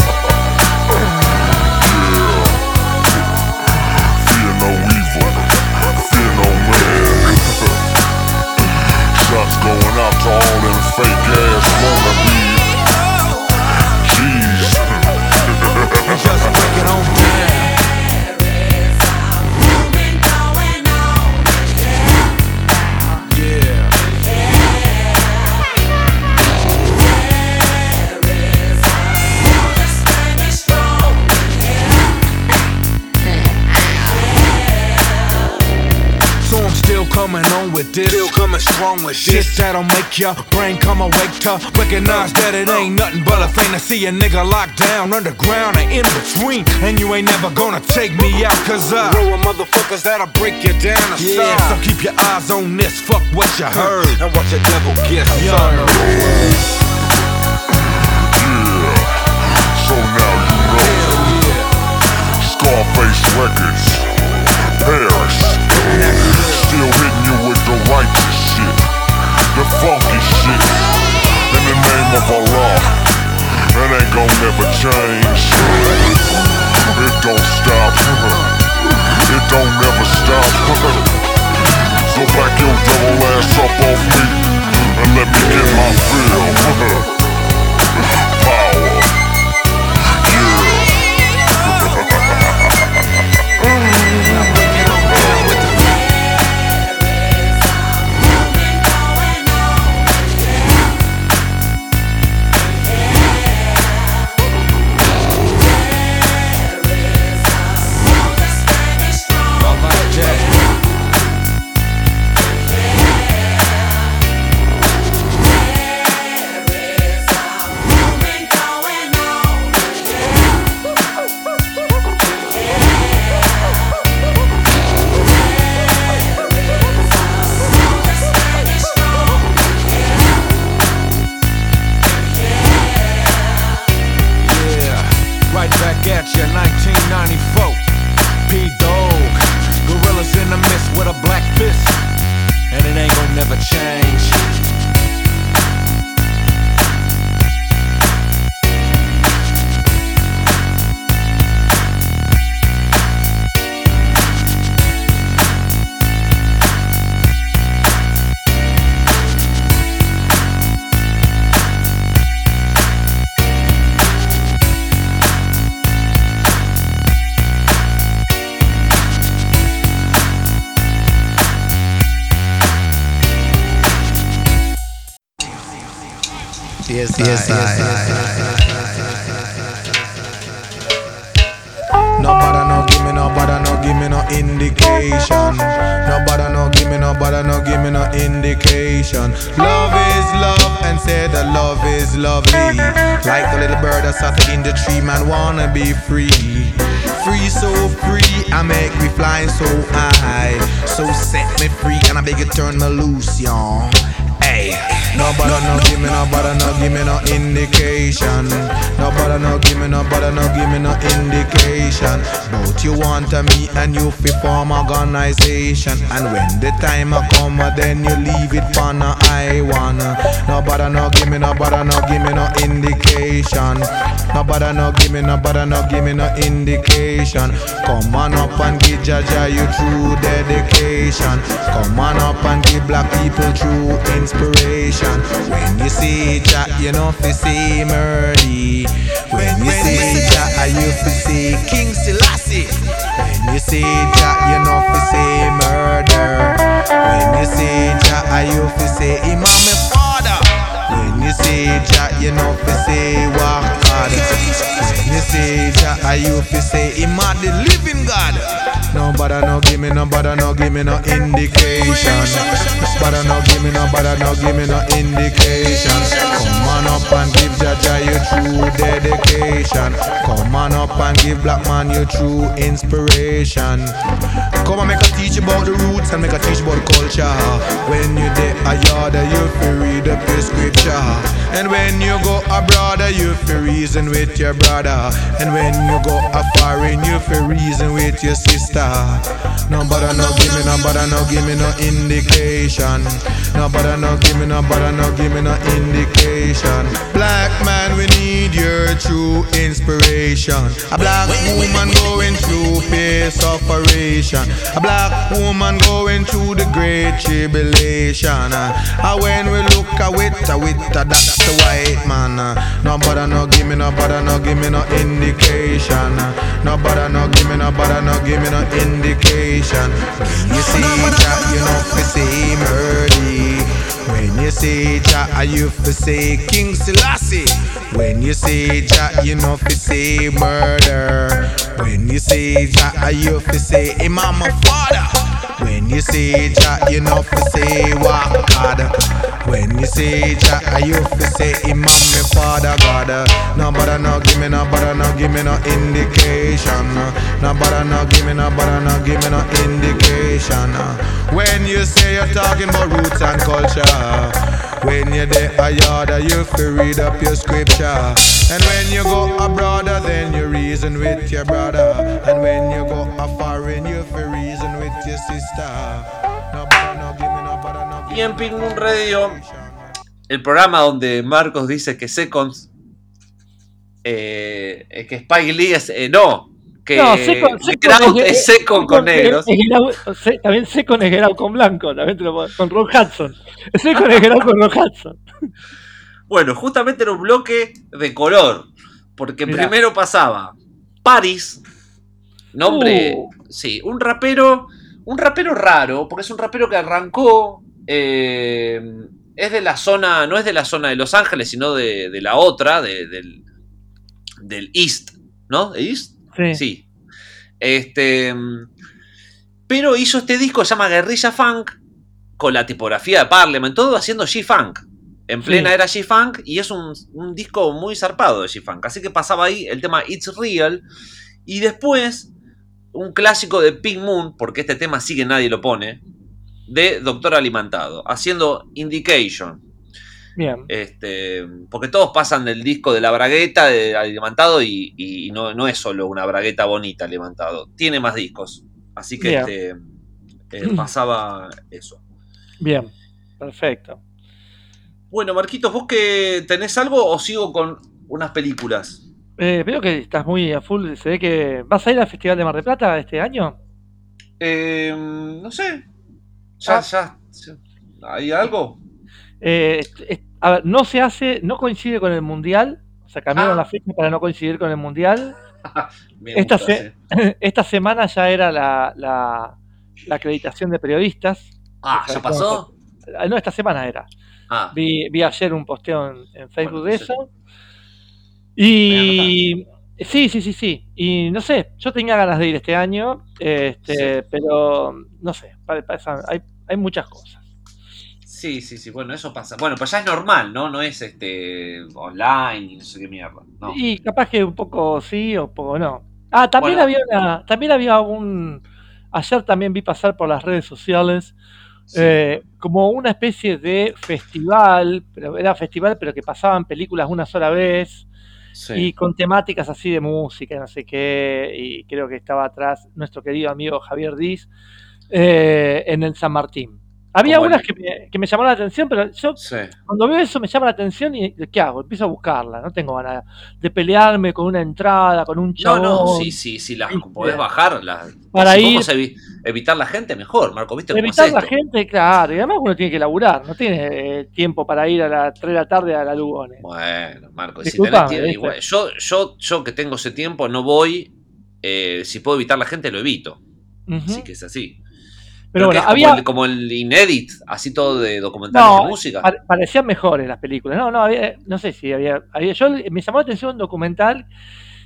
with this. Still coming strong with shit that'll make your brain come awake to recognize that it ain't nothing but a thing to see a nigga locked down underground and in between. And you ain't never gonna take me out, cause I roll with motherfuckers that'll break you down to yeah. So keep your eyes on this, fuck what you heard, and watch the devil get young. So now you know. Scarface Records. Paris. Still hitting you with the righteous shit. The funky shit. In the name of Allah. That ain't gon' never change. It don't stop. It don't never stop. So back your double ass up off me and let me get my fill. Power. Make me fly so high. So set me free and I beg you turn me loose, y'all. Hey, nobody no give me no, nobody no give me no indication. Nobody no give me no, nobody no give me no indication. But you want to me and you fi form organization. And when the time a come, then you leave it for no I wanna. Nobody no give me no, nobody no give me no indication. Nobody no give me no, nobody no give me no indication. Come on up and give Jaja you true dedication. Come on up and give black people true inspiration. When you see Jah, you know fi see Murdy. When you see Jah, you fi see King Selassie. When you see Jah, you know fi see murder. When you see Jah, you fi see Imam my father. When you see Jah, you know fi say walk God. See Jah, you fi say Him are the living God. Nobody no give me nobody no give me no indication. Nobody no give me nobody no give me no indication. Come on up and give Jah your true dedication. Come on up and give black man your true inspiration. Come and make a teach about the roots and make a teach about the culture. When you there a yard, you fi read up your scripture. And when you go abroad, you fi reason with your brother. And when you go a foreign, you fi reason with your sister. Nobody no give me, nobody no give me no indication. Nobody no give me, nobody no give me no indication. Black man, we need your true inspiration. A black woman going through pain separation. A black woman going through the great tribulation. And when we look at with a with a that's the white man. Nobody no give me, nobody no give me no indication. No Nobody no give me, no nobody no give me no indication. You see that, you know fi say murdy. When you say Jah, you fi say King Selassie. When you say Jah, you know fi say murder. When you say Jah, you fi say Imam my father. When you say Jah, you know fi say God. When you say Jah, you fi say Imam my father God. Nobody no give me nobody no give me no indication. Nobody no give me nobody no give me no indication. When you say you're talking about roots and culture. When you're there you read up your scripture. And when you go abroad, then you reason with your brother. And when you go a foreign, you fi reason with your sister. Nobody no give me nobody no give Y en Moon Radio, el programa donde Marcos dice que Seconds. eh, eh, que Spike Lee es. eh, no, que No, Second Out es- es Second con negros. Out- también Second es con blanco, también te lo puedo- con Ron Hudson. Second es con Ron Hudson. Bueno, justamente era un bloque de color. Porque Mirá. primero pasaba Paris, nombre, Uh. sí, un rapero, un rapero raro, porque es un rapero que arrancó, eh, es de la zona, no es de la zona de Los Ángeles, sino de, de la otra, de- del, del East, ¿no? ¿De East? Sí. Sí. Este, pero hizo este disco, se llama Guerrilla Funk, con la tipografía de Parliament, todo haciendo G-Funk. En plena Sí. era G-Funk y es un, un disco muy zarpado de G-Funk. Así que pasaba ahí el tema It's Real. Y después, un clásico de Pink Moon, porque este tema sí que nadie lo pone, de Doctor Alimentado, haciendo Indication. Bien. Este, porque todos pasan del disco de la bragueta de Alimentado y, y no, no es solo una bragueta bonita Alimentado, tiene más discos. Así que este, eh, pasaba eso. Bien. Perfecto. Bueno, Marquitos, ¿vos que tenés algo o sigo con unas películas? Eh, veo que estás muy a full. Se ve que. ¿Vas a ir al Festival de Mar del Plata este año? Eh, no sé. Ya, Ah. ya, ya. ¿Hay algo? Eh, a ver, no se hace, no coincide con el Mundial. O sea, cambiaron Ah. la fecha para no coincidir con el Mundial. Esta, gusta, se- esta semana ya era la, la- la acreditación de periodistas. Ah, ¿ya pasó? No, esta semana era. Ah, Vi, vi ayer un posteo en, en Facebook Bueno, de eso. Y sí, sí, sí, sí. Y no sé, yo tenía ganas de ir este año, este, pero no sé, hay, hay muchas cosas. Sí, sí, sí, bueno, eso pasa. Bueno, pues ya es normal, ¿no? No es este online y no sé qué mierda. No. Y capaz que un poco sí o un poco no. Ah, también Bueno. había una, también había un, ayer también vi pasar por las redes sociales Sí. eh, como una especie de festival, pero era festival, pero que pasaban películas una sola vez. Sí. y con temáticas así de música, no sé qué, y creo que estaba atrás nuestro querido amigo Javier Diz eh, en el San Martín. Había unas que me, que me llamaron la atención, pero yo Sí. cuando veo eso me llama la atención y ¿qué hago? Empiezo a buscarla, no tengo ganas de pelearme con una entrada, con un No, chabón. no, sí, sí, sí, las podés bajar. Las, Para si ir- podemos evi- evitar la gente, mejor, Marco, ¿viste cómo Evitar es la esto? gente, claro, y además uno tiene que laburar, no tiene eh, tiempo para ir a las 3 de la tarde a la Lugones. Bueno, Marco, si tenés tiempo, igual, yo, yo, yo que tengo ese tiempo no voy, eh, si puedo evitar la gente lo evito, Ujú. así que es así. Pero bueno, había, como, el, como el Inédit, así todo de documentales No, de música. pare- parecían mejores las películas. No, no, había, no sé si había, había- Yo me llamó la atención un documental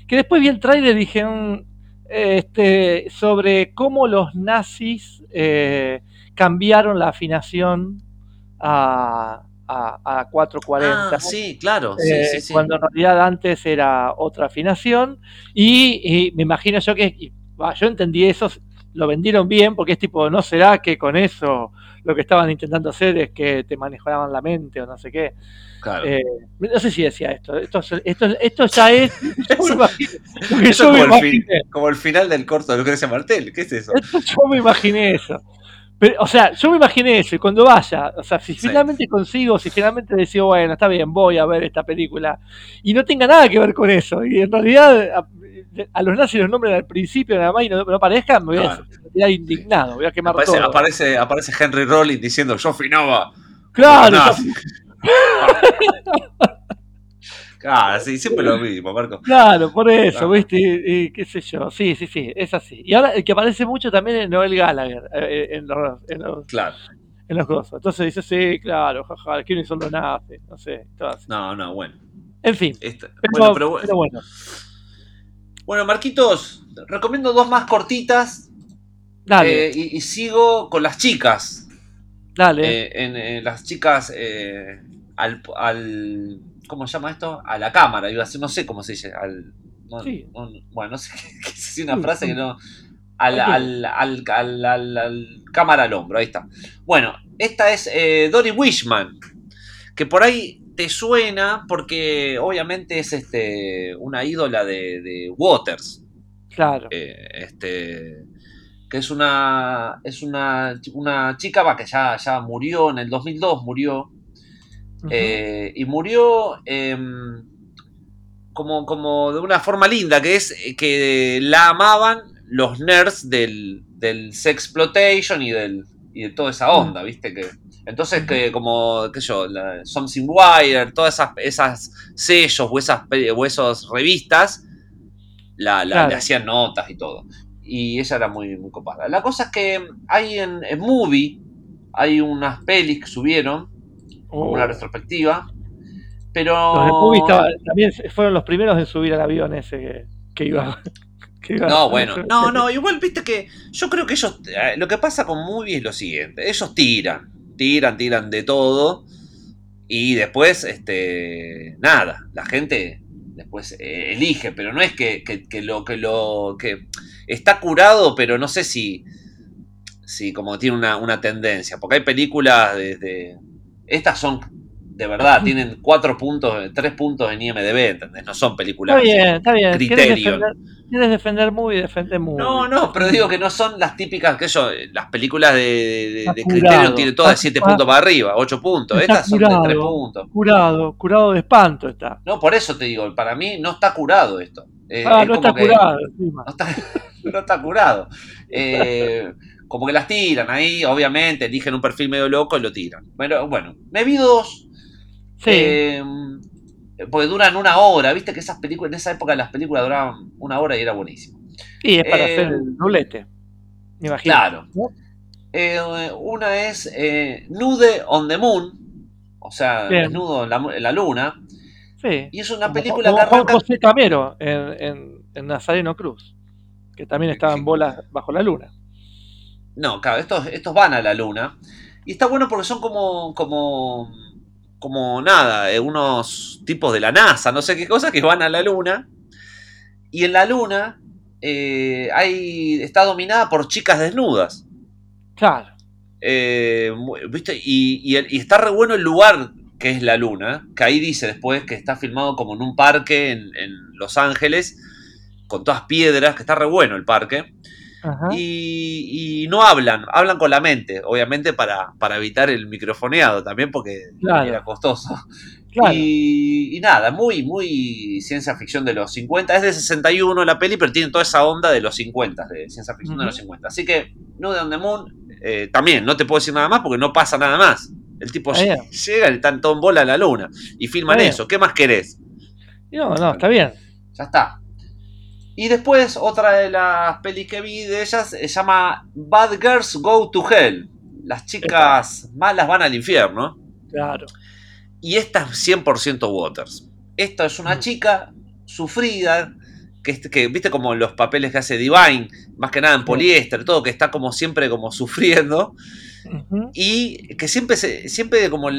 que después vi el trailer y dije mm, este, sobre cómo los nazis eh, cambiaron la afinación a, a, a 440. Ah, sí, claro, sí, eh, sí, sí. Cuando en realidad antes era otra afinación. Y, y me imagino yo que. yo entendí eso, lo vendieron bien, porque es tipo, ¿no será que con eso lo que estaban intentando hacer es que te manejaban la mente o no sé qué? claro. Eh, no sé si decía esto. Esto, esto, esto ya es. yo me imagino- Eso me como el, fin- imaginé. como el final del corto de Lucrecia Martel, ¿qué es eso? Esto yo me imaginé eso. Pero, o sea, yo me imaginé eso y cuando vaya, o sea, si Sí. finalmente consigo, si finalmente decido, bueno, está bien, voy a ver esta película y no tenga nada que ver con eso, y en realidad a, los nazis los nombran al principio nada más y no, no aparezcan, me voy a quedar indignado, voy a quemar Aparece, todo. aparece, aparece Henry Rollins diciendo yo finaba. claro. Claro, sí, siempre lo mismo, Marco. claro, por eso, Claro. ¿viste? Y, y qué sé yo, sí, sí, sí, es así. Y ahora el que aparece mucho también es Noel Gallagher eh, en, los, en, los, Claro. en los cosas. Entonces dice, sí, claro, jaja, ¿quiénes son los nazis? No sé, todo así. No, no, bueno. En fin. Esta- Pero bueno, pero bueno. pero bueno. Bueno, Marquitos, recomiendo dos más cortitas Dale, eh, y, y sigo con las chicas. dale. Eh, en, en las chicas eh, al, al- ¿Cómo se llama esto? A la cámara, iba a decir, no sé cómo se dice. Al, no- Sí. no- bueno, no sé qué es una frase que no. Al, Ok. al, al, al- al- al cámara al hombro, ahí está. Bueno, esta es eh, Dory Wishman, que por ahí te suena porque obviamente es este una ídola de, de Waters. claro. eh, este que es una es una, una chica va, que ya, ya murió en el 2002 murió eh, y murió em, como, como de una forma linda que es que la amaban los nerds del, del sexploitation y del y de toda esa onda viste que entonces que como qué sé yo la, Something Wire todas esas esas sellos o esas pe- o esas revistas la, la- Claro. le hacían notas y todo. Y ella era muy, muy copada. La cosa es que hay en, en Movie, hay unas pelis que subieron, como Oh. una retrospectiva, pero... Los de estaba- también fueron los primeros en subir al avión ese que, que iba. No, bueno, no, no, igual viste que yo creo que ellos, eh, lo que pasa con Movie es lo siguiente, ellos tiran, tiran, tiran de todo y después, este, nada, la gente después eh, elige, pero no es que, que- que lo que lo que está curado, pero no sé si, si como tiene una, una tendencia, porque hay películas desde, estas son de verdad, tienen cuatro puntos, tres puntos en IMDB, ¿entendés? No son películas. Está bien, está bien. ¿Quieres Criterion. defender, quieres defender muy defender muy. No, no, pero digo que no son las típicas que yo, las películas de, de, de. Criterion tienen todas de Está- 7 está- puntos para arriba, 8 puntos. está Estas son de 3 curado. puntos. Curado, curado de espanto está. No, por eso te digo, para mí no está curado esto. Eh, Ah, es no como está que- curado. No está, no está curado. Eh, como que las tiran ahí, obviamente, eligen un perfil medio loco y lo tiran. Pero bueno, me vi dos. Sí, eh, porque duran una hora, viste que esas películas, en esa época las películas duraban una hora y era buenísimo. y es para eh, hacer el doblete. Me imagino. Claro. ¿no? Eh, una es eh, Nude on the Moon, o sea, Bien. desnudo en la, en la luna. Sí. Y es una Como- película como que Juan arranca. José Camero en, en- en Nazareno Cruz, que también estaba en bolas bajo la luna. No, claro, estos, estos van a la luna. Y está bueno porque son como. como. Como nada, eh, unos tipos de la NASA, no sé qué cosa, que van a la luna. Y en la luna eh, hay, está dominada por chicas desnudas. Claro. Eh, ¿viste? Y, y el- y está re bueno el lugar que es la luna, que ahí dice después que está filmado como en un parque en, en Los Ángeles, con todas piedras, que está re bueno el parque. Y, y no hablan, hablan con la mente, obviamente para, para evitar el microfoneado también, porque Claro. era costoso. Claro. Y, y nada, muy, muy ciencia ficción de los 50. Es de 61 la peli, pero tiene toda esa onda de los 50, de ciencia ficción de los 50. Así que, No de on the Moon, eh, también, no te puedo decir nada más porque no pasa nada más. El tipo bien. llega y están todo en bola a la luna y filman eso. ¿Qué más querés? No, no, está bien. Ya está. Y después, otra de las pelis que vi de ellas se llama Bad Girls Go to Hell. Las chicas malas van al infierno. Claro. Y esta es 100% Waters. Esta es una Mm. chica sufrida, que, viste como los papeles que hace Divine, más que nada en poliéster, todo, que está como siempre como sufriendo. Y que siempre, se, siempre como,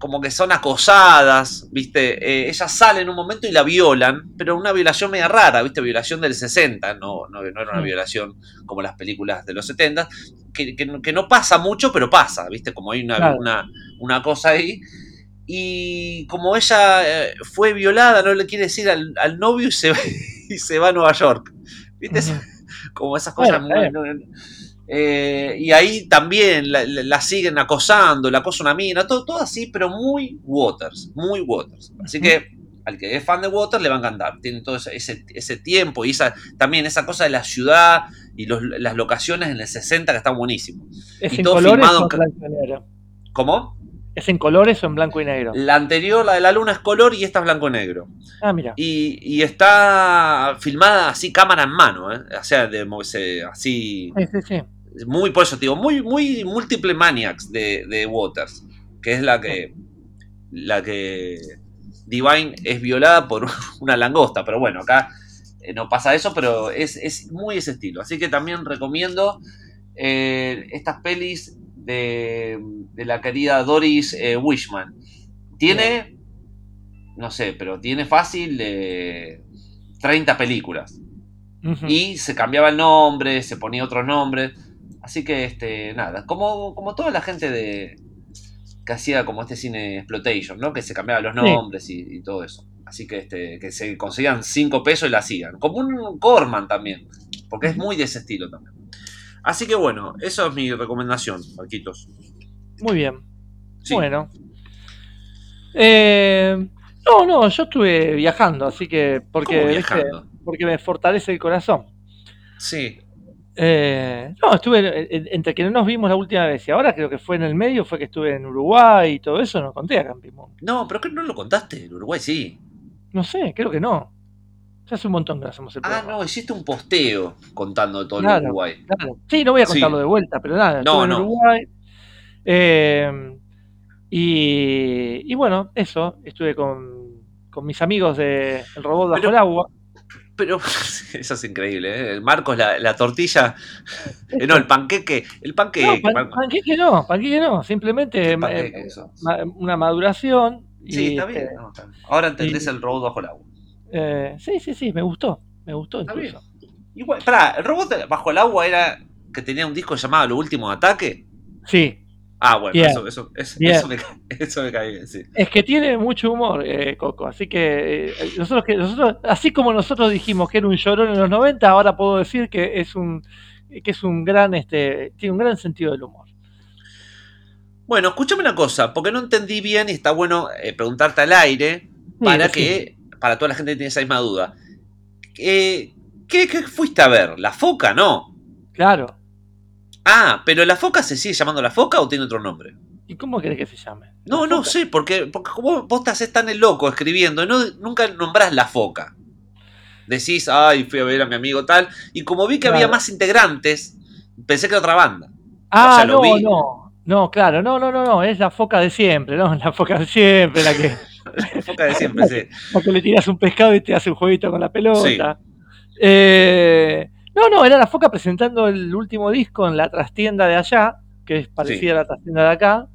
como que son acosadas, ¿viste? Eh, ella sale en un momento y la violan, pero una violación media rara, ¿viste? Violación del 60, no, no, no era una Mm. violación como las películas de los 70, que, que no- que no pasa mucho, pero pasa, ¿viste? Como hay una, Claro. una, una cosa ahí. Y como ella eh, fue violada, no le quiere decir al, al novio y se, va, y se va a Nueva York. ¿Viste? Como esas cosas Bueno, muy- no- eh, y ahí también la, siguen acosando, la acosa una mina, todo, todo así, pero muy Waters, muy Waters. Así que al que es fan de Waters le va a encantar. Tiene todo ese, ese, ese tiempo y esa, también esa cosa de la ciudad y los- las locaciones en el 60 que están buenísimos. ¿Es Y en todo colores filmado o en en ca- blanco y negro? ¿Cómo? ¿Es en colores o en blanco y negro? La anterior, la de la luna, es color y esta es blanco y negro. Ah, mira. Y, y está filmada así, cámara en mano, ¿eh? o sea, de, así, Sí, sí, sí. Muy, por eso te digo, muy, muy múltiple maniacs de, de Waters, que es la que, la que Divine es violada por una langosta, pero bueno, acá eh, no pasa eso, pero es, es muy ese estilo. Así que también recomiendo eh, estas pelis de, de la querida Doris eh, Wishman. Tiene, no sé, pero tiene fácil de 30 películas. Y se cambiaba el nombre, se ponía otro nombre. Así que, este, nada, como, como toda la gente de que hacía como este cine exploitation, ¿no? Que se cambiaban los Sí. nombres y, y todo eso. Así que, este, que se conseguían 5 pesos y la hacían. Como un Corman también, porque es muy de ese estilo también. Así que bueno, eso es mi recomendación, Marquitos. Muy bien. Sí. Bueno. Eh, no, no, yo estuve viajando, así que. Porque, ¿Cómo ¿viste? viajando? porque me fortalece el corazón. Sí. Eh, no, estuve en- en- entre que no nos vimos la última vez y ahora creo que fue en el medio, fue que estuve en Uruguay y todo eso, no conté a Campimón. No, pero que no lo contaste, en Uruguay sí. No sé, creo que no. Ya hace un montón que no hacemos el Ah, programa. no, hiciste un posteo contando todo Claro. el Uruguay. Claro. Sí, no voy a Sí. contarlo de vuelta, pero nada, No, estuve en. Uruguay. Eh, y, y bueno, eso, estuve con, con mis amigos de El Robot Bajo Pero- el Agua. Pero eso es increíble, ¿eh? Marcos, la, la tortilla. eh, no, el panqueque. El No, panqueque. pan- Marcos. panqueque no, panqueque no, simplemente panqueque, ma- una maduración. Y, Sí, está este, bien. no, está bien. Ahora entendés y- el robot bajo el agua. eh, sí, sí, sí, me gustó, me gustó Está incluso. Igual, pará, el robot bajo el agua era que tenía un disco llamado Lo Último Ataque. Sí, Ah, bueno, eso, eso, eso, Bien. eso me, eso me cae bien, sí. es que tiene mucho humor, eh, Coco, así que eh, nosotros que nosotros, así como nosotros dijimos que era un llorón en los 90, ahora puedo decir que es un que es un gran este tiene un gran sentido del humor. Bueno, escúchame una cosa, porque no entendí bien y está bueno eh, preguntarte al aire para Sí, que, para toda la gente que tiene esa misma duda. Eh, ¿qué, qué fuiste a ver? ¿La foca? No. Claro. Ah, pero la foca se sigue llamando la foca o tiene otro nombre? ¿Y cómo querés que se llame? No, ¿La no sé, porque, porque vos, vos te haces tan el loco escribiendo, no, nunca nombrás la foca. Decís, ay, fui a ver a mi amigo tal, y como vi que había más integrantes, pensé que era otra banda. Ah, sea, lo no, vi. no. No, claro, no, no, no, no, es la foca de siempre, ¿no? La foca de siempre, la que, Foca de siempre, sí. la que le tiras un pescado y te hace un jueguito con la pelota. Eh, no, no, era la foca presentando el último disco en la trastienda de allá, que es parecida a la trastienda de acá.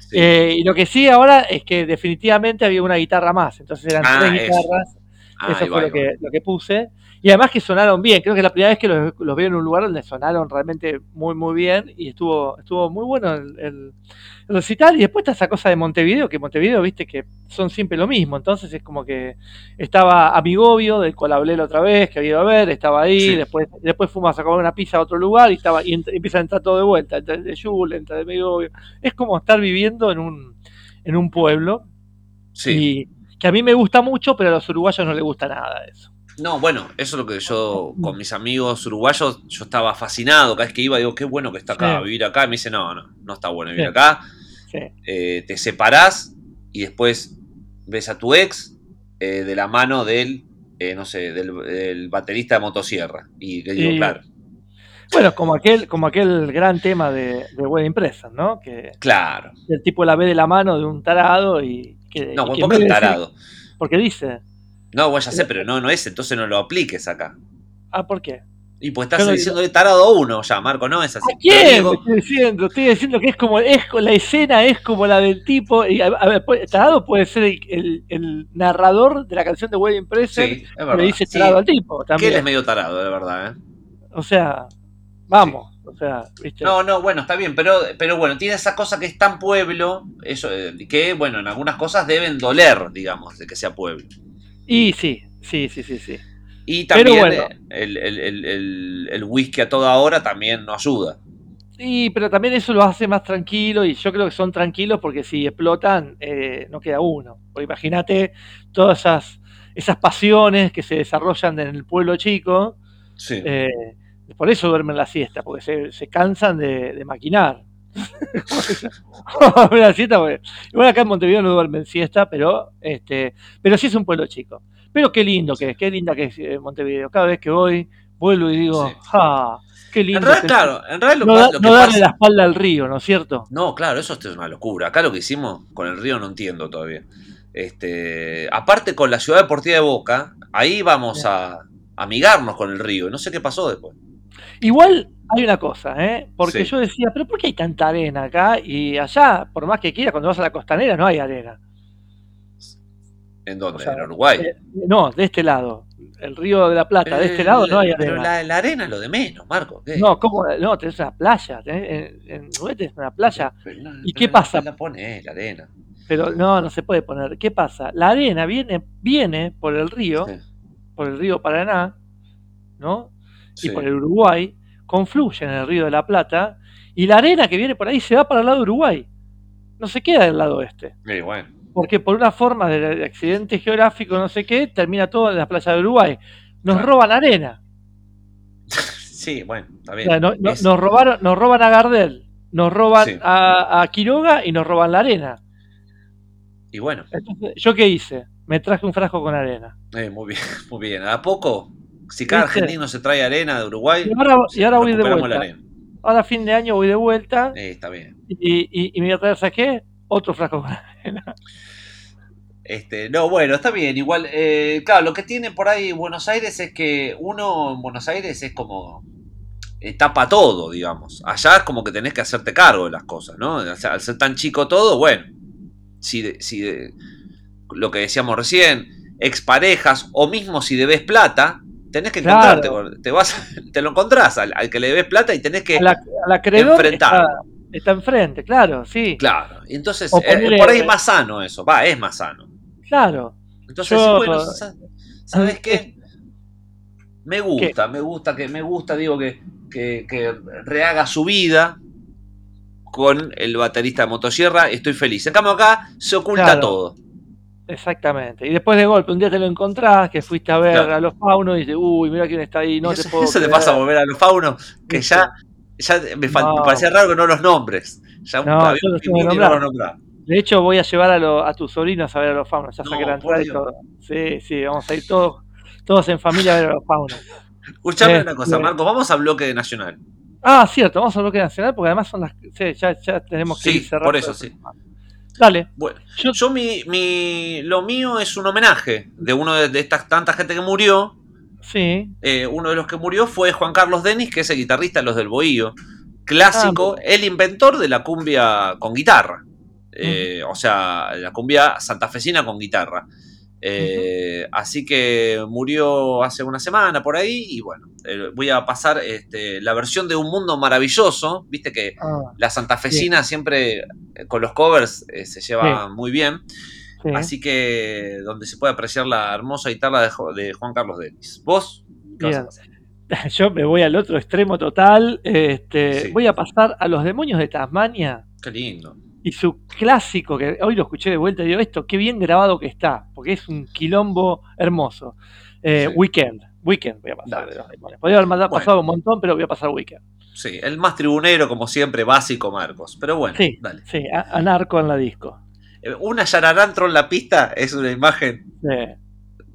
Sí. Eh, y lo que sí ahora es que definitivamente había una guitarra más, entonces eran Ah, tres guitarras, Ah, eso fue va, lo que, lo que puse. Y además que sonaron bien, creo que es la primera vez que los, los veo en un lugar donde sonaron realmente muy, muy bien y estuvo, estuvo muy bueno el, el- recital. Y después está esa cosa de Montevideo, que Montevideo, viste, que son siempre lo mismo. Entonces es como que estaba Amigovio, del cual hablé la otra vez, que había ido a ver, estaba ahí, Sí. después, después fuimos a comer una pizza a otro lugar y estaba y ent- empieza a entrar todo de vuelta, entra el de Yule, entra de Amigovio. Es como estar viviendo en un, en un pueblo Sí. y que a mí me gusta mucho, pero a los uruguayos no les gusta nada eso. No, bueno, eso es lo que yo, con mis amigos uruguayos, yo estaba fascinado. Cada vez que iba, digo, qué bueno que está acá, Sí. vivir acá. Y me dice, no, no, no está bueno vivir Sí. acá. Sí. Eh, te separás y después ves a tu ex eh, de la mano del, eh, no sé, del, del baterista de motosierra. Y le digo, claro, Bueno, como aquel, como aquel gran tema de, de Wedding Present, ¿no? Que claro. el tipo la ve de la mano de un tarado y que. No, ¿por qué de decir- tarado? porque dice. No, bueno, ya sé, pero no, no es, entonces no lo apliques acá. Ah, ¿por qué? Y pues estás diciendo de tarado a uno ya, Marco, no es así. ¿A quién? Digo- Estoy diciendo, estoy diciendo que es como, es la escena es como la del tipo, y a, ver, puede- tarado puede ser el, el- el narrador de la canción de Wedding Present, sí, es que verdad. le dice Sí, tarado al tipo que él también. es medio tarado, de verdad, ¿eh? O sea, vamos, o sea, ¿viste? No, no, bueno, está bien, pero, pero bueno, tiene esa cosa que es tan pueblo, eso, eh, que bueno, en algunas cosas deben doler, digamos, de que sea pueblo. Y sí, sí, sí, sí, sí. Y Pero también bueno. eh, el, el- el- el- el whisky a toda hora también no ayuda. Sí, pero también eso lo hace más tranquilo y yo creo que son tranquilos porque si explotan eh, no queda uno. Porque imagínate todas esas, esas pasiones que se desarrollan en el pueblo chico, Sí. eh, por eso duermen la siesta, porque se, se cansan de, de maquinar. La siesta porque- igual acá en Montevideo no duermen siesta, pero este, pero sí es un pueblo chico. Pero qué lindo que es, qué linda que es eh, Montevideo. Cada vez que voy, vuelvo y digo, Sí. ¡ja! ¡Qué lindo! en realidad, que es". claro, en realidad lo, no, que- da- lo que no darle pasa- la espalda al río, ¿no es cierto? No, claro, eso es una locura. Acá lo que hicimos con el río no entiendo todavía. Este, aparte con la ciudad deportiva de Boca, ahí vamos a amigarnos con el río. No sé qué pasó después. Igual hay una cosa, ¿eh? Porque Sí. yo decía, pero ¿por qué hay tanta arena acá? Y allá, por más que quieras, cuando vas a la costanera no hay arena. ¿En dónde? O sea, en Uruguay. Eh, no, de este lado. El río de la Plata, de este lado no hay Pero arena. la, la arena es lo de menos, Marco. ¿qué? No, ¿cómo? No, tenés una playa. tenés- en, Uruguay tenés una playa. Pero ¿Y pero qué pasa? La pone la arena. Pero no, no se puede poner. ¿Qué pasa? La arena viene, viene por el río, Sí, por el río Paraná, ¿no? Sí. y por el Uruguay, confluye en el río de la Plata, y la arena que viene por ahí se va para el lado de Uruguay. No se queda del lado este. Sí, bueno. Porque por una forma de de accidente geográfico, no sé qué, termina todo en la playa de Uruguay. Nos roban arena. Sí, bueno, está O bien. sea, no- no- Es- nos, robaron, nos roban a Gardel, nos roban Sí. a, a Quiroga y nos roban la arena. Y bueno, Entonces, ¿yo qué hice? Me traje un frasco con arena. eh, muy bien, muy bien. ¿A poco? Si cada ¿Viste? argentino se trae arena de Uruguay, Y ahora, y ahora voy de vuelta. Ahora fin de año voy de vuelta Eh, está bien. y, y- y me voy a traer, ¿sabes qué? Otro frasco con arena. Este, no, bueno, está bien. Igual, eh, claro, lo que tiene por ahí Buenos Aires es que uno en Buenos Aires es como eh, tapa todo, digamos. Allá es como que tenés que hacerte cargo de las cosas, ¿no? O sea, al ser tan chico todo, bueno, si, de- si de- lo que decíamos recién, exparejas o mismo si debes plata, tenés que Claro. encontrarte, con- te vas, te lo encontrás al, al que le debes plata y tenés que, A la, enfrentar. está, está enfrente, claro, sí. claro. Entonces, O eh, ponele- por ahí es más sano eso, va, es más sano. Claro. Entonces, Yo- bueno, sa- ¿sabes qué? Me gusta, me gusta que, me gusta, digo, que, que, que rehaga su vida con el baterista de motosierra, estoy feliz. En cambio acá se oculta Claro. todo. Exactamente. Y después de golpe, un día te lo encontrás, que fuiste a ver Claro. a los faunos y dices, uy, mira quién está ahí, no Y te eso puedo eso te creer". pasa a volver a los faunos, que ¿Viste? ya, ya me, No. me parecía raro que no los nombres. Ya No, un no los nombraba. De hecho, voy a llevar a, lo- a tus sobrinos a ver a los faunos. Ya saqué la entrada y todo. Sí, sí, vamos a ir todos, todos en familia a ver a los faunos. Escuchame Eh, una cosa, eh. Marcos, vamos al bloque Nacional. Ah, cierto, vamos al bloque nacional porque además son las. sí, ya, ya tenemos que Sí, ir cerrando por eso, sí. Dale. Bueno, Yo- yo mi, mi- lo mío es un homenaje de uno de, de estas tanta gente que murió. Sí. Eh, uno de los que murió fue Juan Carlos Denis, que es el guitarrista de los del Bohío. Clásico, Ah, el inventor de la cumbia con guitarra. Eh, O sea, la cumbia santafesina con guitarra. Eh, Así que murió hace una semana por ahí. Y bueno, eh, voy a pasar este, la versión de Un Mundo Maravilloso. Viste que Ah, la santafesina siempre eh, con los covers se lleva muy bien. sí. Así que donde se puede apreciar la hermosa guitarra de, Jo- de Juan Carlos Denis. ¿Vos? ¿Qué vas a? Yo me voy al otro extremo total. Este, Sí. Voy a pasar a los demonios de Tasmania Qué lindo. Y su clásico, que hoy lo escuché de vuelta y digo, esto, qué bien grabado que está, porque es un quilombo hermoso. Eh, Sí. Weekend, Weekend voy a pasar Dale. Podría haber Bueno. pasado un montón, pero voy a pasar Weekend. Sí, el más tribunero, como siempre, básico, Marcos. Pero bueno, Sí, dale. sí, anarco en la disco. Eh, Una yararantro en la pista es una imagen. Sí.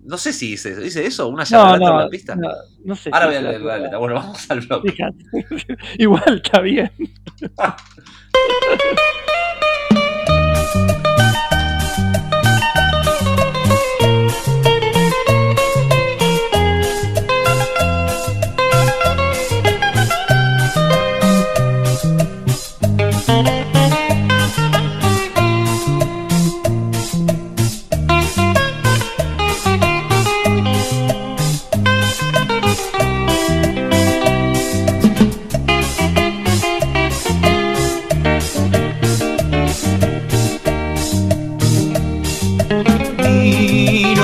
No sé si dice, dice eso, una No, yararantro en no, la pista. no, no sé. Ahora si voy a leer la letra. Bueno, vamos al. Fíjate. Igual está bien.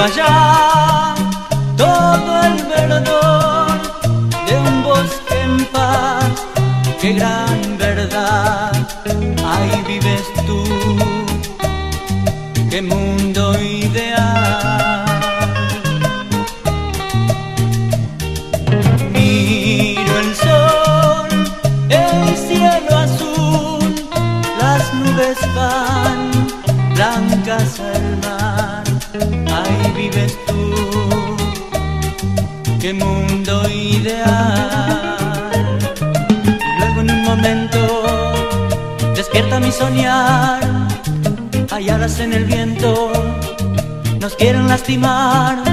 Allá todo el verdor de un bosque en paz, qué gran verdad, ahí vives tú, qué en el viento, nos quieren lastimar,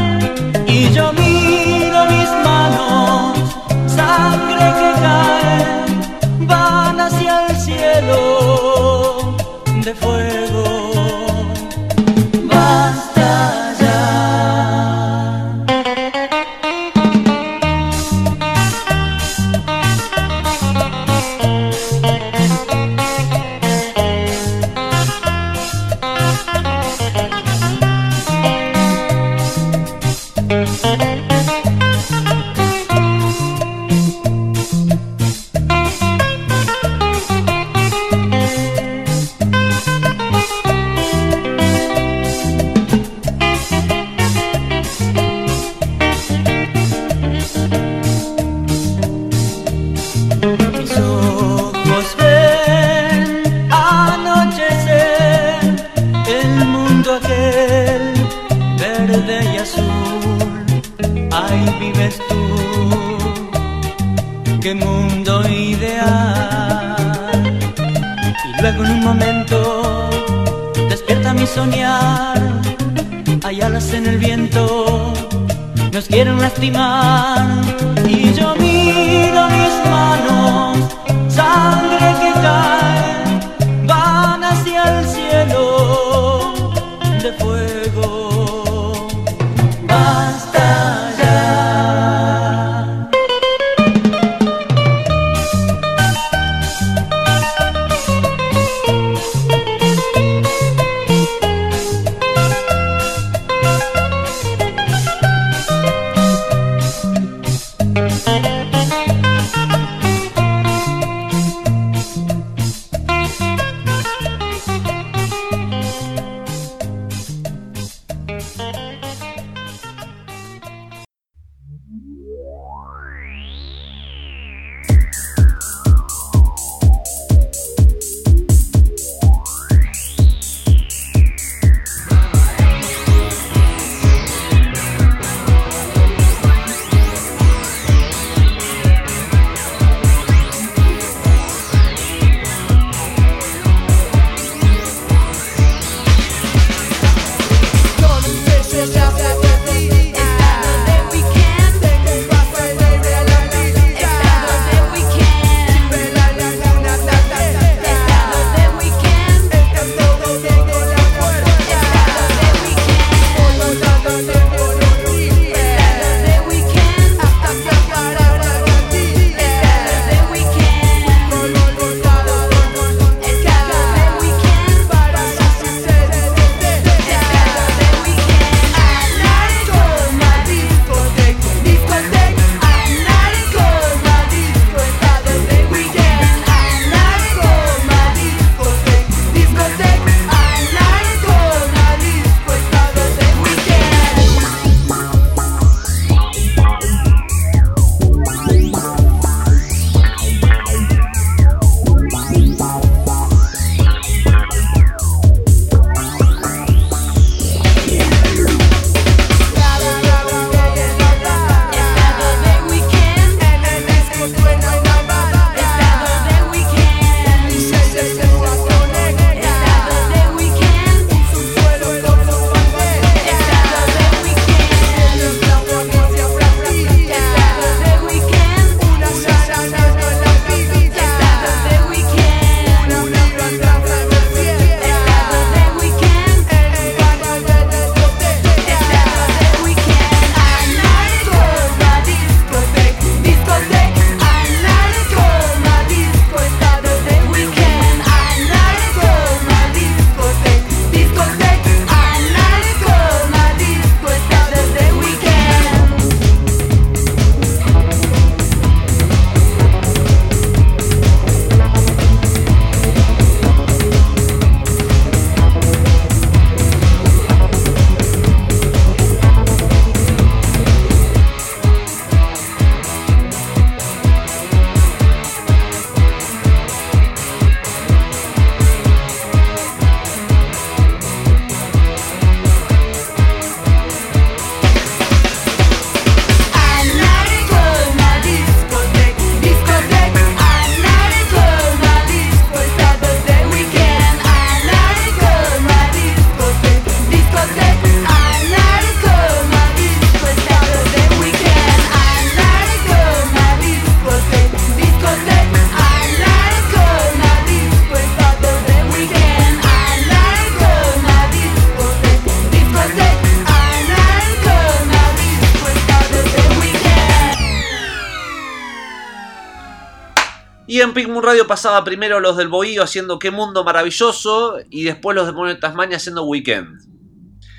Radio pasaba primero los del Bohío haciendo Qué Mundo Maravilloso y después los de Tasmania haciendo Weekend.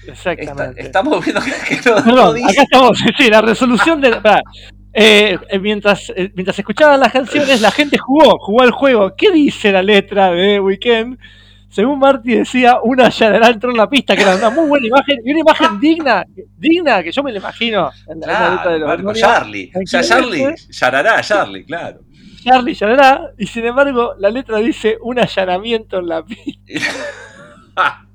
Está- Exactamente. estamos viendo que, que no, no Perdón, dice- acá estamos, sí, la resolución de... pará. Eh, eh, mientras, eh, mientras escuchaban las canciones, la gente jugó, jugó al juego. ¿Qué dice la letra de Weekend? Según Marty decía, una yarará entró en la pista, que era una muy buena imagen, y una imagen digna, digna, que yo me la imagino en la, en la letra de Claro, los Marco. Charlie. O sea, Charlie. Yarará, Charlie, claro. Charlie yarará, y sin embargo, la letra dice un allanamiento en la pista,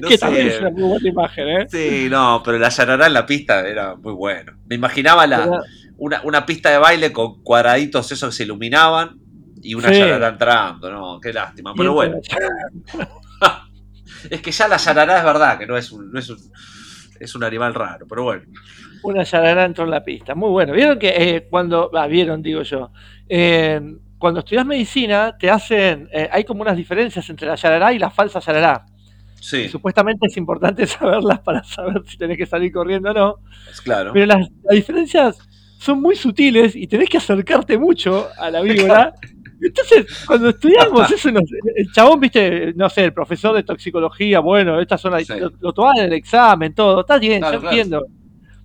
No que sé. también es una muy buena imagen, ¿eh? Sí, no, pero la Yarará en la pista era muy bueno. Me imaginaba la, una, una pista de baile con cuadraditos esos que se iluminaban y una Sí. Entrando, no, qué lástima. Pero bueno, es que ya la Yarará es verdad, que no es un, no es un, es un animal raro, pero bueno. Una yarará entró en la pista. Muy bueno. Vieron que eh, cuando. Ah, vieron, digo yo. eh, cuando estudias medicina, te hacen. eh, hay como unas diferencias entre la yarará y la falsa yarará. Sí, supuestamente es importante saberlas para saber si tenés que salir corriendo o no. es claro. Pero las, las diferencias son muy sutiles y tenés que acercarte mucho a la víbora. Entonces, cuando estudiamos eso, nos- el chabón, viste, no sé, el profesor de toxicología, bueno, estas son las, Sí. lo, lo tomaban en el examen, todo, está bien, Claro, yo claro. entiendo,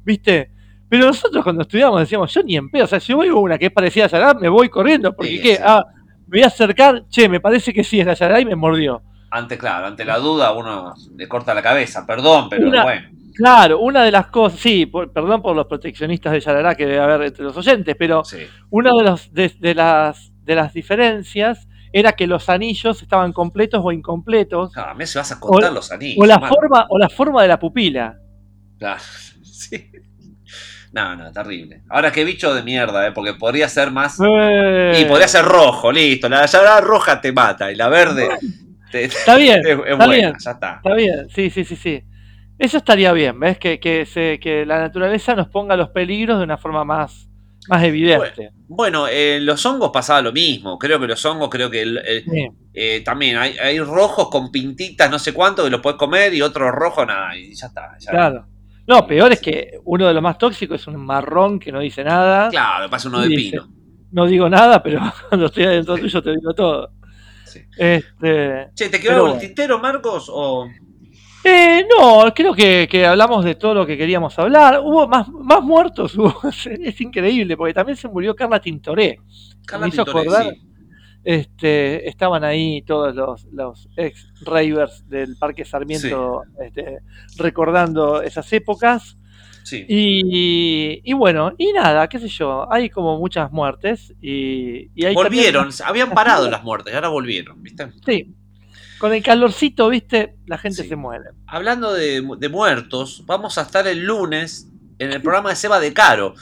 viste. Pero nosotros cuando estudiamos decíamos, yo ni en pedo, o sea, si yo veo una que es parecida a Yará, me voy corriendo, porque Sí, qué, sí. ah, me voy a acercar, che, me parece que sí es la Yará y me mordió. Ante, claro, ante la duda uno le corta la cabeza, perdón, pero Una- bueno. Claro, una de las cosas, sí, por- perdón por los proteccionistas de Yarará que debe haber entre los oyentes, pero Sí. una de, los, de, de las, de las diferencias era que los anillos estaban completos o incompletos, No, a mí se vas a contar O- los anillos. o la, forma, o la forma de la pupila. Claro, sí. No, no, terrible. Ahora qué bicho de mierda, ¿eh? porque podría ser más. Eh, Y podría ser rojo, listo. La llave roja te mata y la verde te- Está bien, es, es está buena, bien. ya está. está bien, sí, sí, sí, sí. Eso estaría bien, ¿ves? Que, que, se, que la naturaleza nos ponga los peligros de una forma más, más evidente. Bueno, eh, los hongos pasaba lo mismo. Creo que los hongos, creo que el- el- Sí. eh, también hay, hay rojos con pintitas, no sé cuánto, que los puedes comer y otros rojos, nada, y ya está. ya- Claro. No, peor es que uno de los más tóxicos es un marrón que no dice nada. Claro, pasa uno de Dice. pino. No digo nada, pero cuando estoy adentro tuyo te digo todo. Sí. Este, Che, ¿te quedó el bueno. tintero, Marcos? O... eh, no, creo que, que hablamos de todo lo que queríamos hablar. Hubo más, más muertos, hubo. es increíble, porque también se murió Carla Tintoré. Carla Me hizo Tintoré, acordar- sí. Este, estaban ahí todos los, los ex ravers del Parque Sarmiento este, recordando esas épocas. Sí. Y, y bueno, y nada, qué sé yo, hay como muchas muertes y, y hay volvieron, también- habían parado las muertes, ahora volvieron, ¿viste? sí, con el calorcito, viste, la gente Sí. se muere. Hablando de, de muertos, vamos a estar el lunes en el programa de Seba de Caro.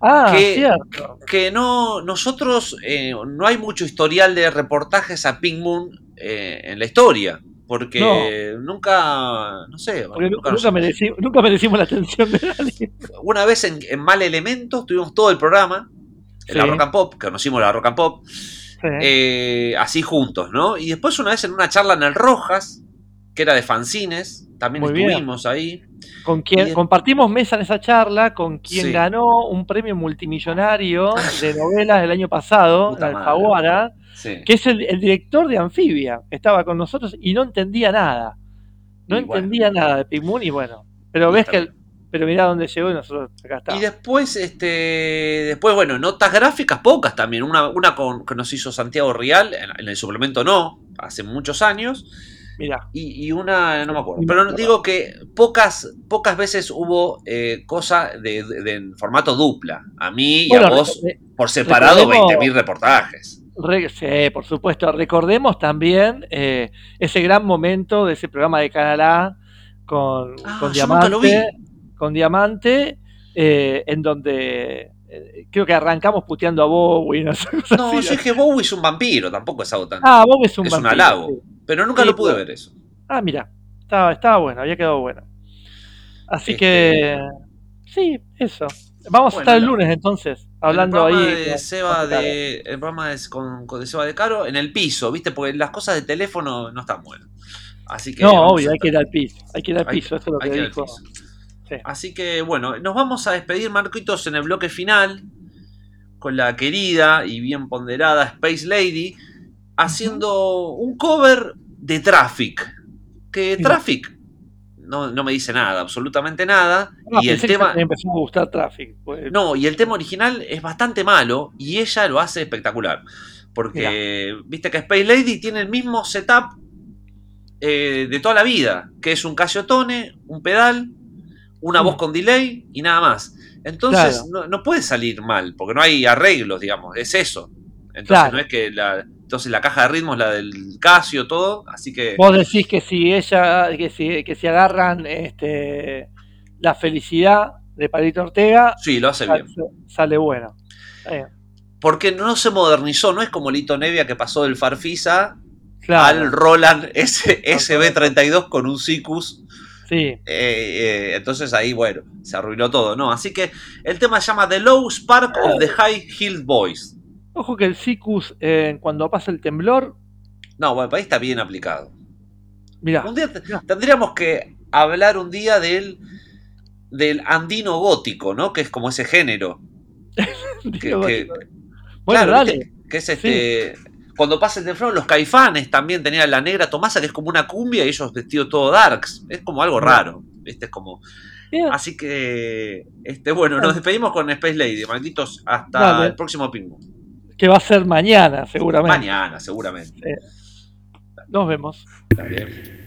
Ah, Que- cierto. Que no, nosotros eh, no hay mucho historial de reportajes a Pink Moon eh, en la historia. Porque nunca, no sé, Porque nunca nunca, nunca merecimos la atención de nadie. una vez en, en Mal Elemento tuvimos todo el programa, en la. Rock and Pop, que conocimos la Rock and Pop, Sí. eh, así juntos, ¿no? Y después una vez en una charla en el Rojas, que era de fanzines, también Muy bien. estuvimos ahí. con quien bien. compartimos mesa en esa charla, con quien Sí. ganó un premio multimillonario de novelas del año pasado, en. Alfaguara, Sí. que es el, el director de Anfibia, estaba con nosotros y no entendía nada. No Y bueno. entendía nada de Pink Moon y bueno, pero Y ves que, el- pero mirá dónde llegó y nosotros acá Y estamos. después, este, después, bueno, notas gráficas pocas también. Una, una con, que nos hizo Santiago Rial, en, en el suplemento no, hace muchos años. Mirá, Y, y una, no me acuerdo. Pero digo que pocas, pocas veces hubo eh, cosa de, de- formato dupla. A mí y Bueno, a vos por separado recordemos- 20.000 reportajes. re- sí, por supuesto. Recordemos también eh, ese gran momento de ese programa de Canal A con, Ah, con yo nunca lo vi. Con Diamante, eh, en donde eh, creo que arrancamos puteando a Bowie. No, sé, No, así, yo dije Bowie es un vampiro, tampoco es algo tan. Ah, Bowie es un es un vampiro, halago. sí. Pero nunca Sí, lo pude ver eso. Ah, mira, estaba, estaba bueno, había quedado bueno. Así Este- que, sí, eso. Vamos Bueno, a estar el lunes entonces, hablando el ahí. de Seba de, el programa de, con, con de Seba de Caro en el piso, ¿viste? Porque las cosas de teléfono no están buenas. Así que No, obvio, hay que ir al piso. Hay que ir al Hay- piso, eso es lo que dijo. Sí. Así que bueno, nos vamos a despedir, Marquitos, en el bloque final con la querida y bien ponderada Space Lady haciendo un cover de Traffic. Que. Traffic no, no me dice nada, absolutamente nada. Y el tema. me empezó a gustar Traffic. pues, No, y el tema original es bastante malo y ella lo hace espectacular. Porque viste que Space Lady tiene el mismo setup eh, de toda la vida, que es un Casiotone, un pedal, una Mm. voz con delay y nada más. Entonces Claro. no, no puede salir mal, porque no hay arreglos, digamos, es eso. Entonces Claro. no es que la, entonces la caja de ritmos, la del Casio, todo, así que Vos decís que si ella, que si, que si agarran este, la felicidad de Palito Ortega, sí, lo hace sale, bien. sale bueno. Bien. Porque no se modernizó, no es como Lito Nevia que pasó del Farfisa Claro, al Roland S- SB32 con un Sicus. Sí. eh, eh, entonces ahí, bueno, se arruinó todo, ¿no? Así que el tema se llama The Low Spark of the High Hill Boys. Ojo que el Sicus, eh, cuando pasa el temblor, No, bueno, ahí está bien aplicado. mirá, Un día te- tendríamos que hablar un día del, del andino gótico, ¿no? Que es como ese género. que- que- bueno, claro, dale. Que es este. Cuando pasa el temblor, los caifanes también tenían la negra Tomasa, que es como una cumbia, y ellos vestidos todo darks. Es como algo raro. ¿viste? Es como. Bien. Así que. Este, bueno, nos despedimos con Space Lady, malditos. Hasta Dale. el próximo pingo. Que va a ser mañana, seguramente. Mañana, seguramente. Nos vemos. Está bien.